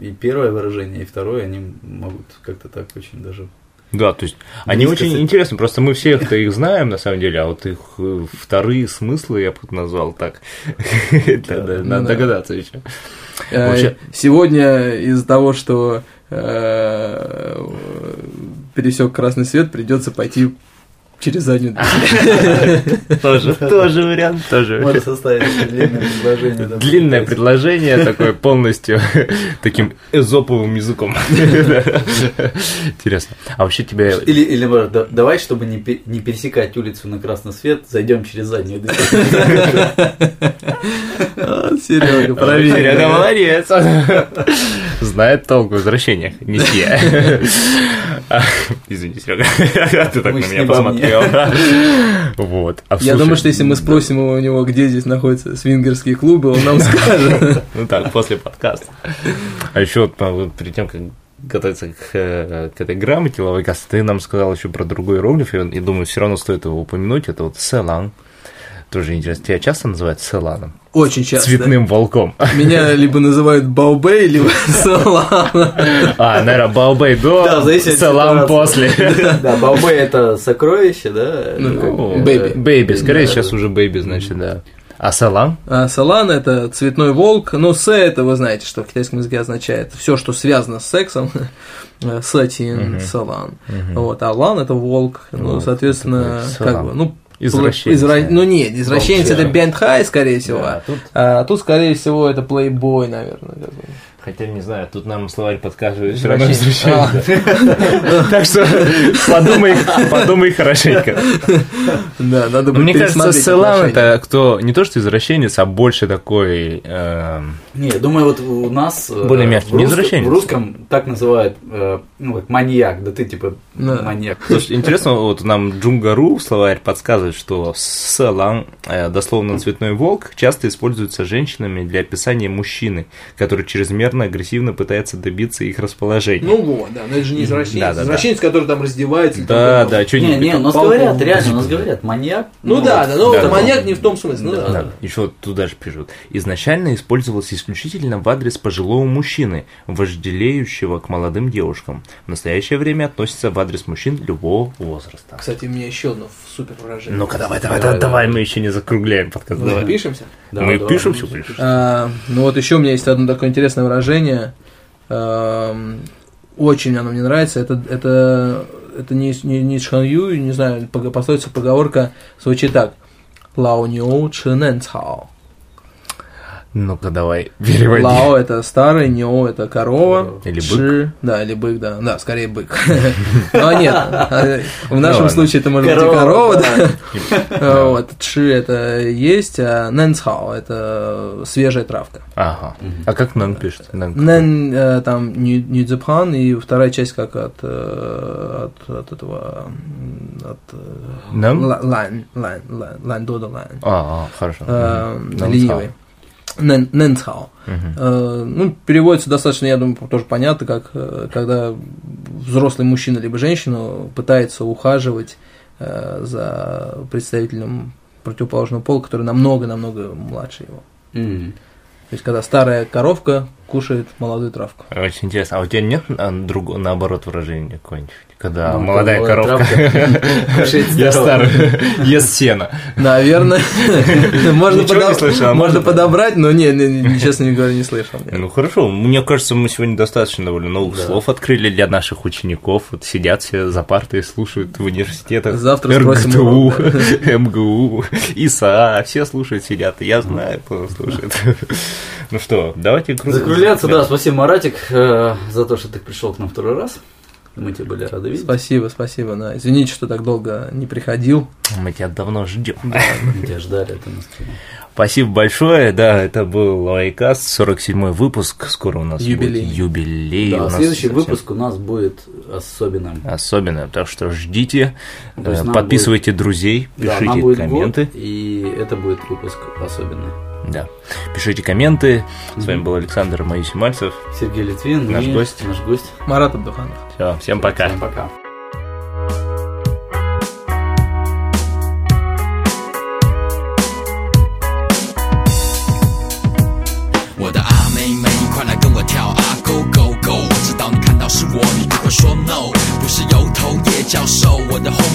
и первое выражение, и второе, они могут как-то так очень даже... Да, то есть они Близко очень с- интересны, просто мы всех-то их знаем, на самом деле, а вот их э, вторые смыслы я бы назвал так. Ну Надо да. догадаться еще. Э, Сегодня из-за того, что э, пересек красный свет, придется пойти через заднюю дверь. Тоже, тоже вариант, тоже. Можно составить длинное предложение. Длинное предложение, такое полностью таким эзоповым языком. Интересно. А вообще тебя... Или, или давай, чтобы не, не пересекать улицу на красный свет, зайдем через заднюю дверь. Серега, проверь. Серега молодец. Знает толк в возвращениях. Месье. А, Извини, Серега. Ты так на меня посмотрел. Вот. А Я думаю, что если мы спросим у него, где здесь находятся свингерские клубы, он нам скажет. Ну так, после подкаста. А еще а, перед тем, как готовиться к, э, к этой грамоте Лаовайкаста, ты нам сказал еще про другой иероглиф, и, и думаю, все равно стоит его упомянуть, это вот 色狼. Тоже интересно. Тебя часто называют 色狼 ом? Очень часто. Цветным волком. Меня либо называют 宝贝, либо 色狼. А, наверное, 宝贝 до, ситуации. после. Да, 宝贝 это сокровище, да? Ну, baby. э, Baby, скорее да. сейчас уже baby, значит, да. А салам? А Салан это цветной волк. Ну, С это вы знаете, что в китайском языке означает все, что связано с сексом. Сатин, Салан. Вот, а Лан это волк. Ну, Вот, соответственно, как бы, ну, Извращенец, изра-. Ну нет, извращенец это Волчара. Бентхай, скорее всего. Да, тут- А тут, скорее всего, это плейбой, наверное. Хотя, не знаю, тут нам словарь подсказывает, все равно извращенец. Так что подумай, подумай хорошенько. Да, надо Мне кажется, Селам это кто не то что извращенец, а больше такой. эм, Не, я думаю, вот у нас э, Более мягкий, в не русском- извращенец. В русском так называют, э, ну, как маньяк, да ты типа маньяк. Слушай, интересно, вот нам Джунгару словарь подсказывает, что Селам, дословно цветной волк, часто используется женщинами для описания мужчины, который чрезмерно агрессивно пытается добиться их расположения. Ну вот, да, но это же не извращенец. Да, да, да. извращенец, который там раздевается. да, там, да, Не, что-нибудь. не, у нас говорят, реально, у нас говорят, маньяк. Ну да, да, ну Да, да. маньяк не в том смысле. Ну да. Да, еще вот туда же пишут. Изначально использовался исключительно в адрес пожилого мужчины, вожделеющего к молодым девушкам. В настоящее время относится в адрес мужчин любого возраста. Кстати, у меня еще одно супер выражение. Ну-ка, давай, давай, Давай, давай, давай. мы еще не закругляем подкаст. Мы Давай. пишемся. Да, мы да, пишем да, всё да, лишь. А, ну вот еще у меня есть одно такое интересное выражение. Ам, очень оно мне нравится. Это, это, это не, не, не Шхан Ю, не знаю, пословица, поговорка звучит так. Лао Нио Чинен Цао. Ну-ка, давай, переводи. Лао это старый, Нио это корова. Или бык. Чи- да, или бык, да. Да, скорее бык. Но нет, а, в нашем ладно. случае это может быть и Корова. Вот, Чи это есть, а Нэнцхао это свежая травка. Ага. А как Нэн пишет? Нэн э, там Нюдзепхан, и вторая часть как от, э, от, этого э, Нэн? ла- лань, лань, лань, лань до лань. А, а, хорошо. ленивый. Нэн- Нэнцхао. Э, ну, переводится достаточно, я думаю, тоже понятно, как э, когда взрослый мужчина либо женщина пытается ухаживать э, за представителем противоположного пола, который намного-намного младше его. То есть, когда старая коровка кушает молодую травку. Очень интересно. А у тебя нет а, другого, наоборот, выражения какое-нибудь? Когда Ну, молодая молодая коровка кушает я старую. старый, ест сено. Наверное, можно, подоб- слышал, а можно подобрать, но не, не, не, честно говоря, не слышал. нет. Ну хорошо, мне кажется, мы сегодня достаточно довольно новых Да. слов открыли для наших учеников. Вот сидят все за партой, слушают в университетах. Завтра спросим РГТУ, МГУ, ИСА, все слушают, сидят. Я знаю, кто слушает. Ну что, давайте круто. Закругляться, да, спасибо, Маратик, э, за то, что ты пришел к нам второй раз. Мы тебя были рады видеть. Спасибо, спасибо. Да. Извините, что так долго не приходил. Мы тебя давно ждем. Мы тебя ждали, это. Спасибо большое. Да, это был Лайкаст, 47-й выпуск. Скоро у нас Юбилей. будет юбилей. Да, у нас следующий совсем выпуск у нас будет особенным. Особенно, так что ждите, есть э, подписывайте друзей, Да, пишите нам будет комменты. год, и это будет выпуск особенный. Да. Пишите комменты. С вами Мгм. был Александр Моисей Мальцев. Сергей Литвин Наш и гость. Наш гость. Марат Абдуханов. Все, всем пока. Всем пока.我的阿妹妹，快来跟我跳啊，Go Go Go！我知道你看到是我，你不会说 No，不是油头叶教授，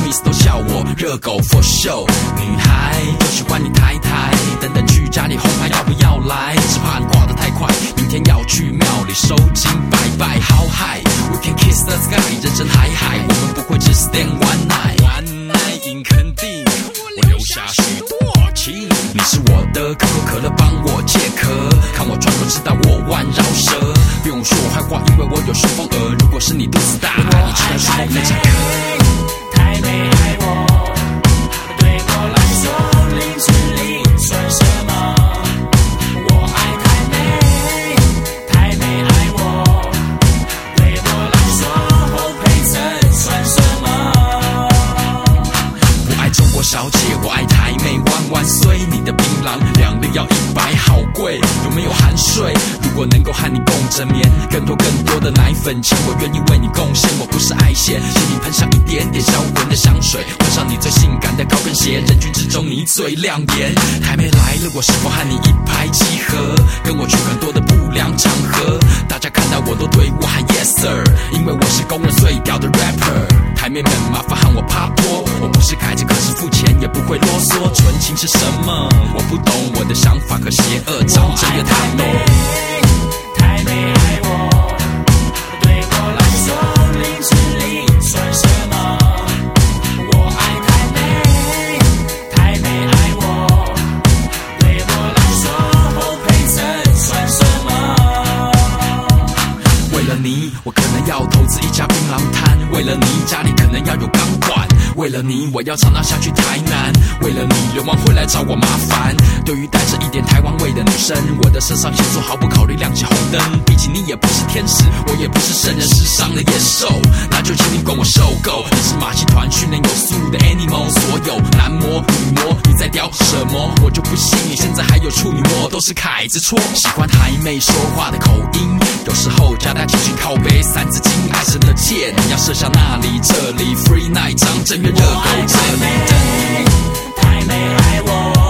我的 homies 都笑我热狗 for show。女孩就喜欢你抬抬，等等去家里红牌要不要来？只怕你挂得太快，明天要去庙里收金拜拜。好嗨，We can kiss the sky，人生海海，我们不会只 stand one night。One night in 肯定，我留下许多情。你是我的可口可乐，帮我解渴。看我穿过，知道我弯绕舌。不用说我坏话，因为我有顺风耳。如果是你肚子大，你只能顺风那几颗。还没爱我，对我来说零至零算什么？贵，有没有含税？如果能够和你共枕眠，更多更多的奶粉钱，我愿意为你贡献。我不是爱线，请你喷上一点点销魂的香水，换上你最性感的高跟鞋，人群之中你最亮眼。台妹来了，我是否和你一拍即合？跟我去很多的不良场合，大家看到我都对我喊 Yes sir，因为我是公认最屌的 rapper。台妹们麻烦不会啰嗦。纯情是什么？我不懂，我的想法和邪恶长着越太美。太美爱我，对我来说为了你，我要常常下去台南；为了你，流氓会来找我麻烦。对于带着一点台湾味的女生，我的肾上腺素毫不考虑亮起红灯。毕竟你也不是天使，我也不是圣人是上的野兽，那就请你管我受够。你是马戏团训练有素的 animal，所有男模女模，你在屌什么？我就不信你现在还有处女膜，都是凯子错。喜欢台妹说话的口音，有时候加带几句靠背，三字经爱神的箭，要射向那里这里，free night 张正月的空气。太美，太美，爱我。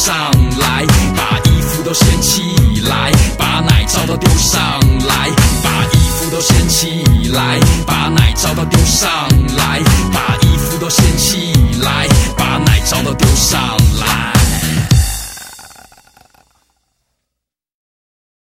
上来把衣服都掀起来把奶罩都丢上来把衣服都掀起来把奶罩都丢上来把衣服都掀起来把奶罩都丢上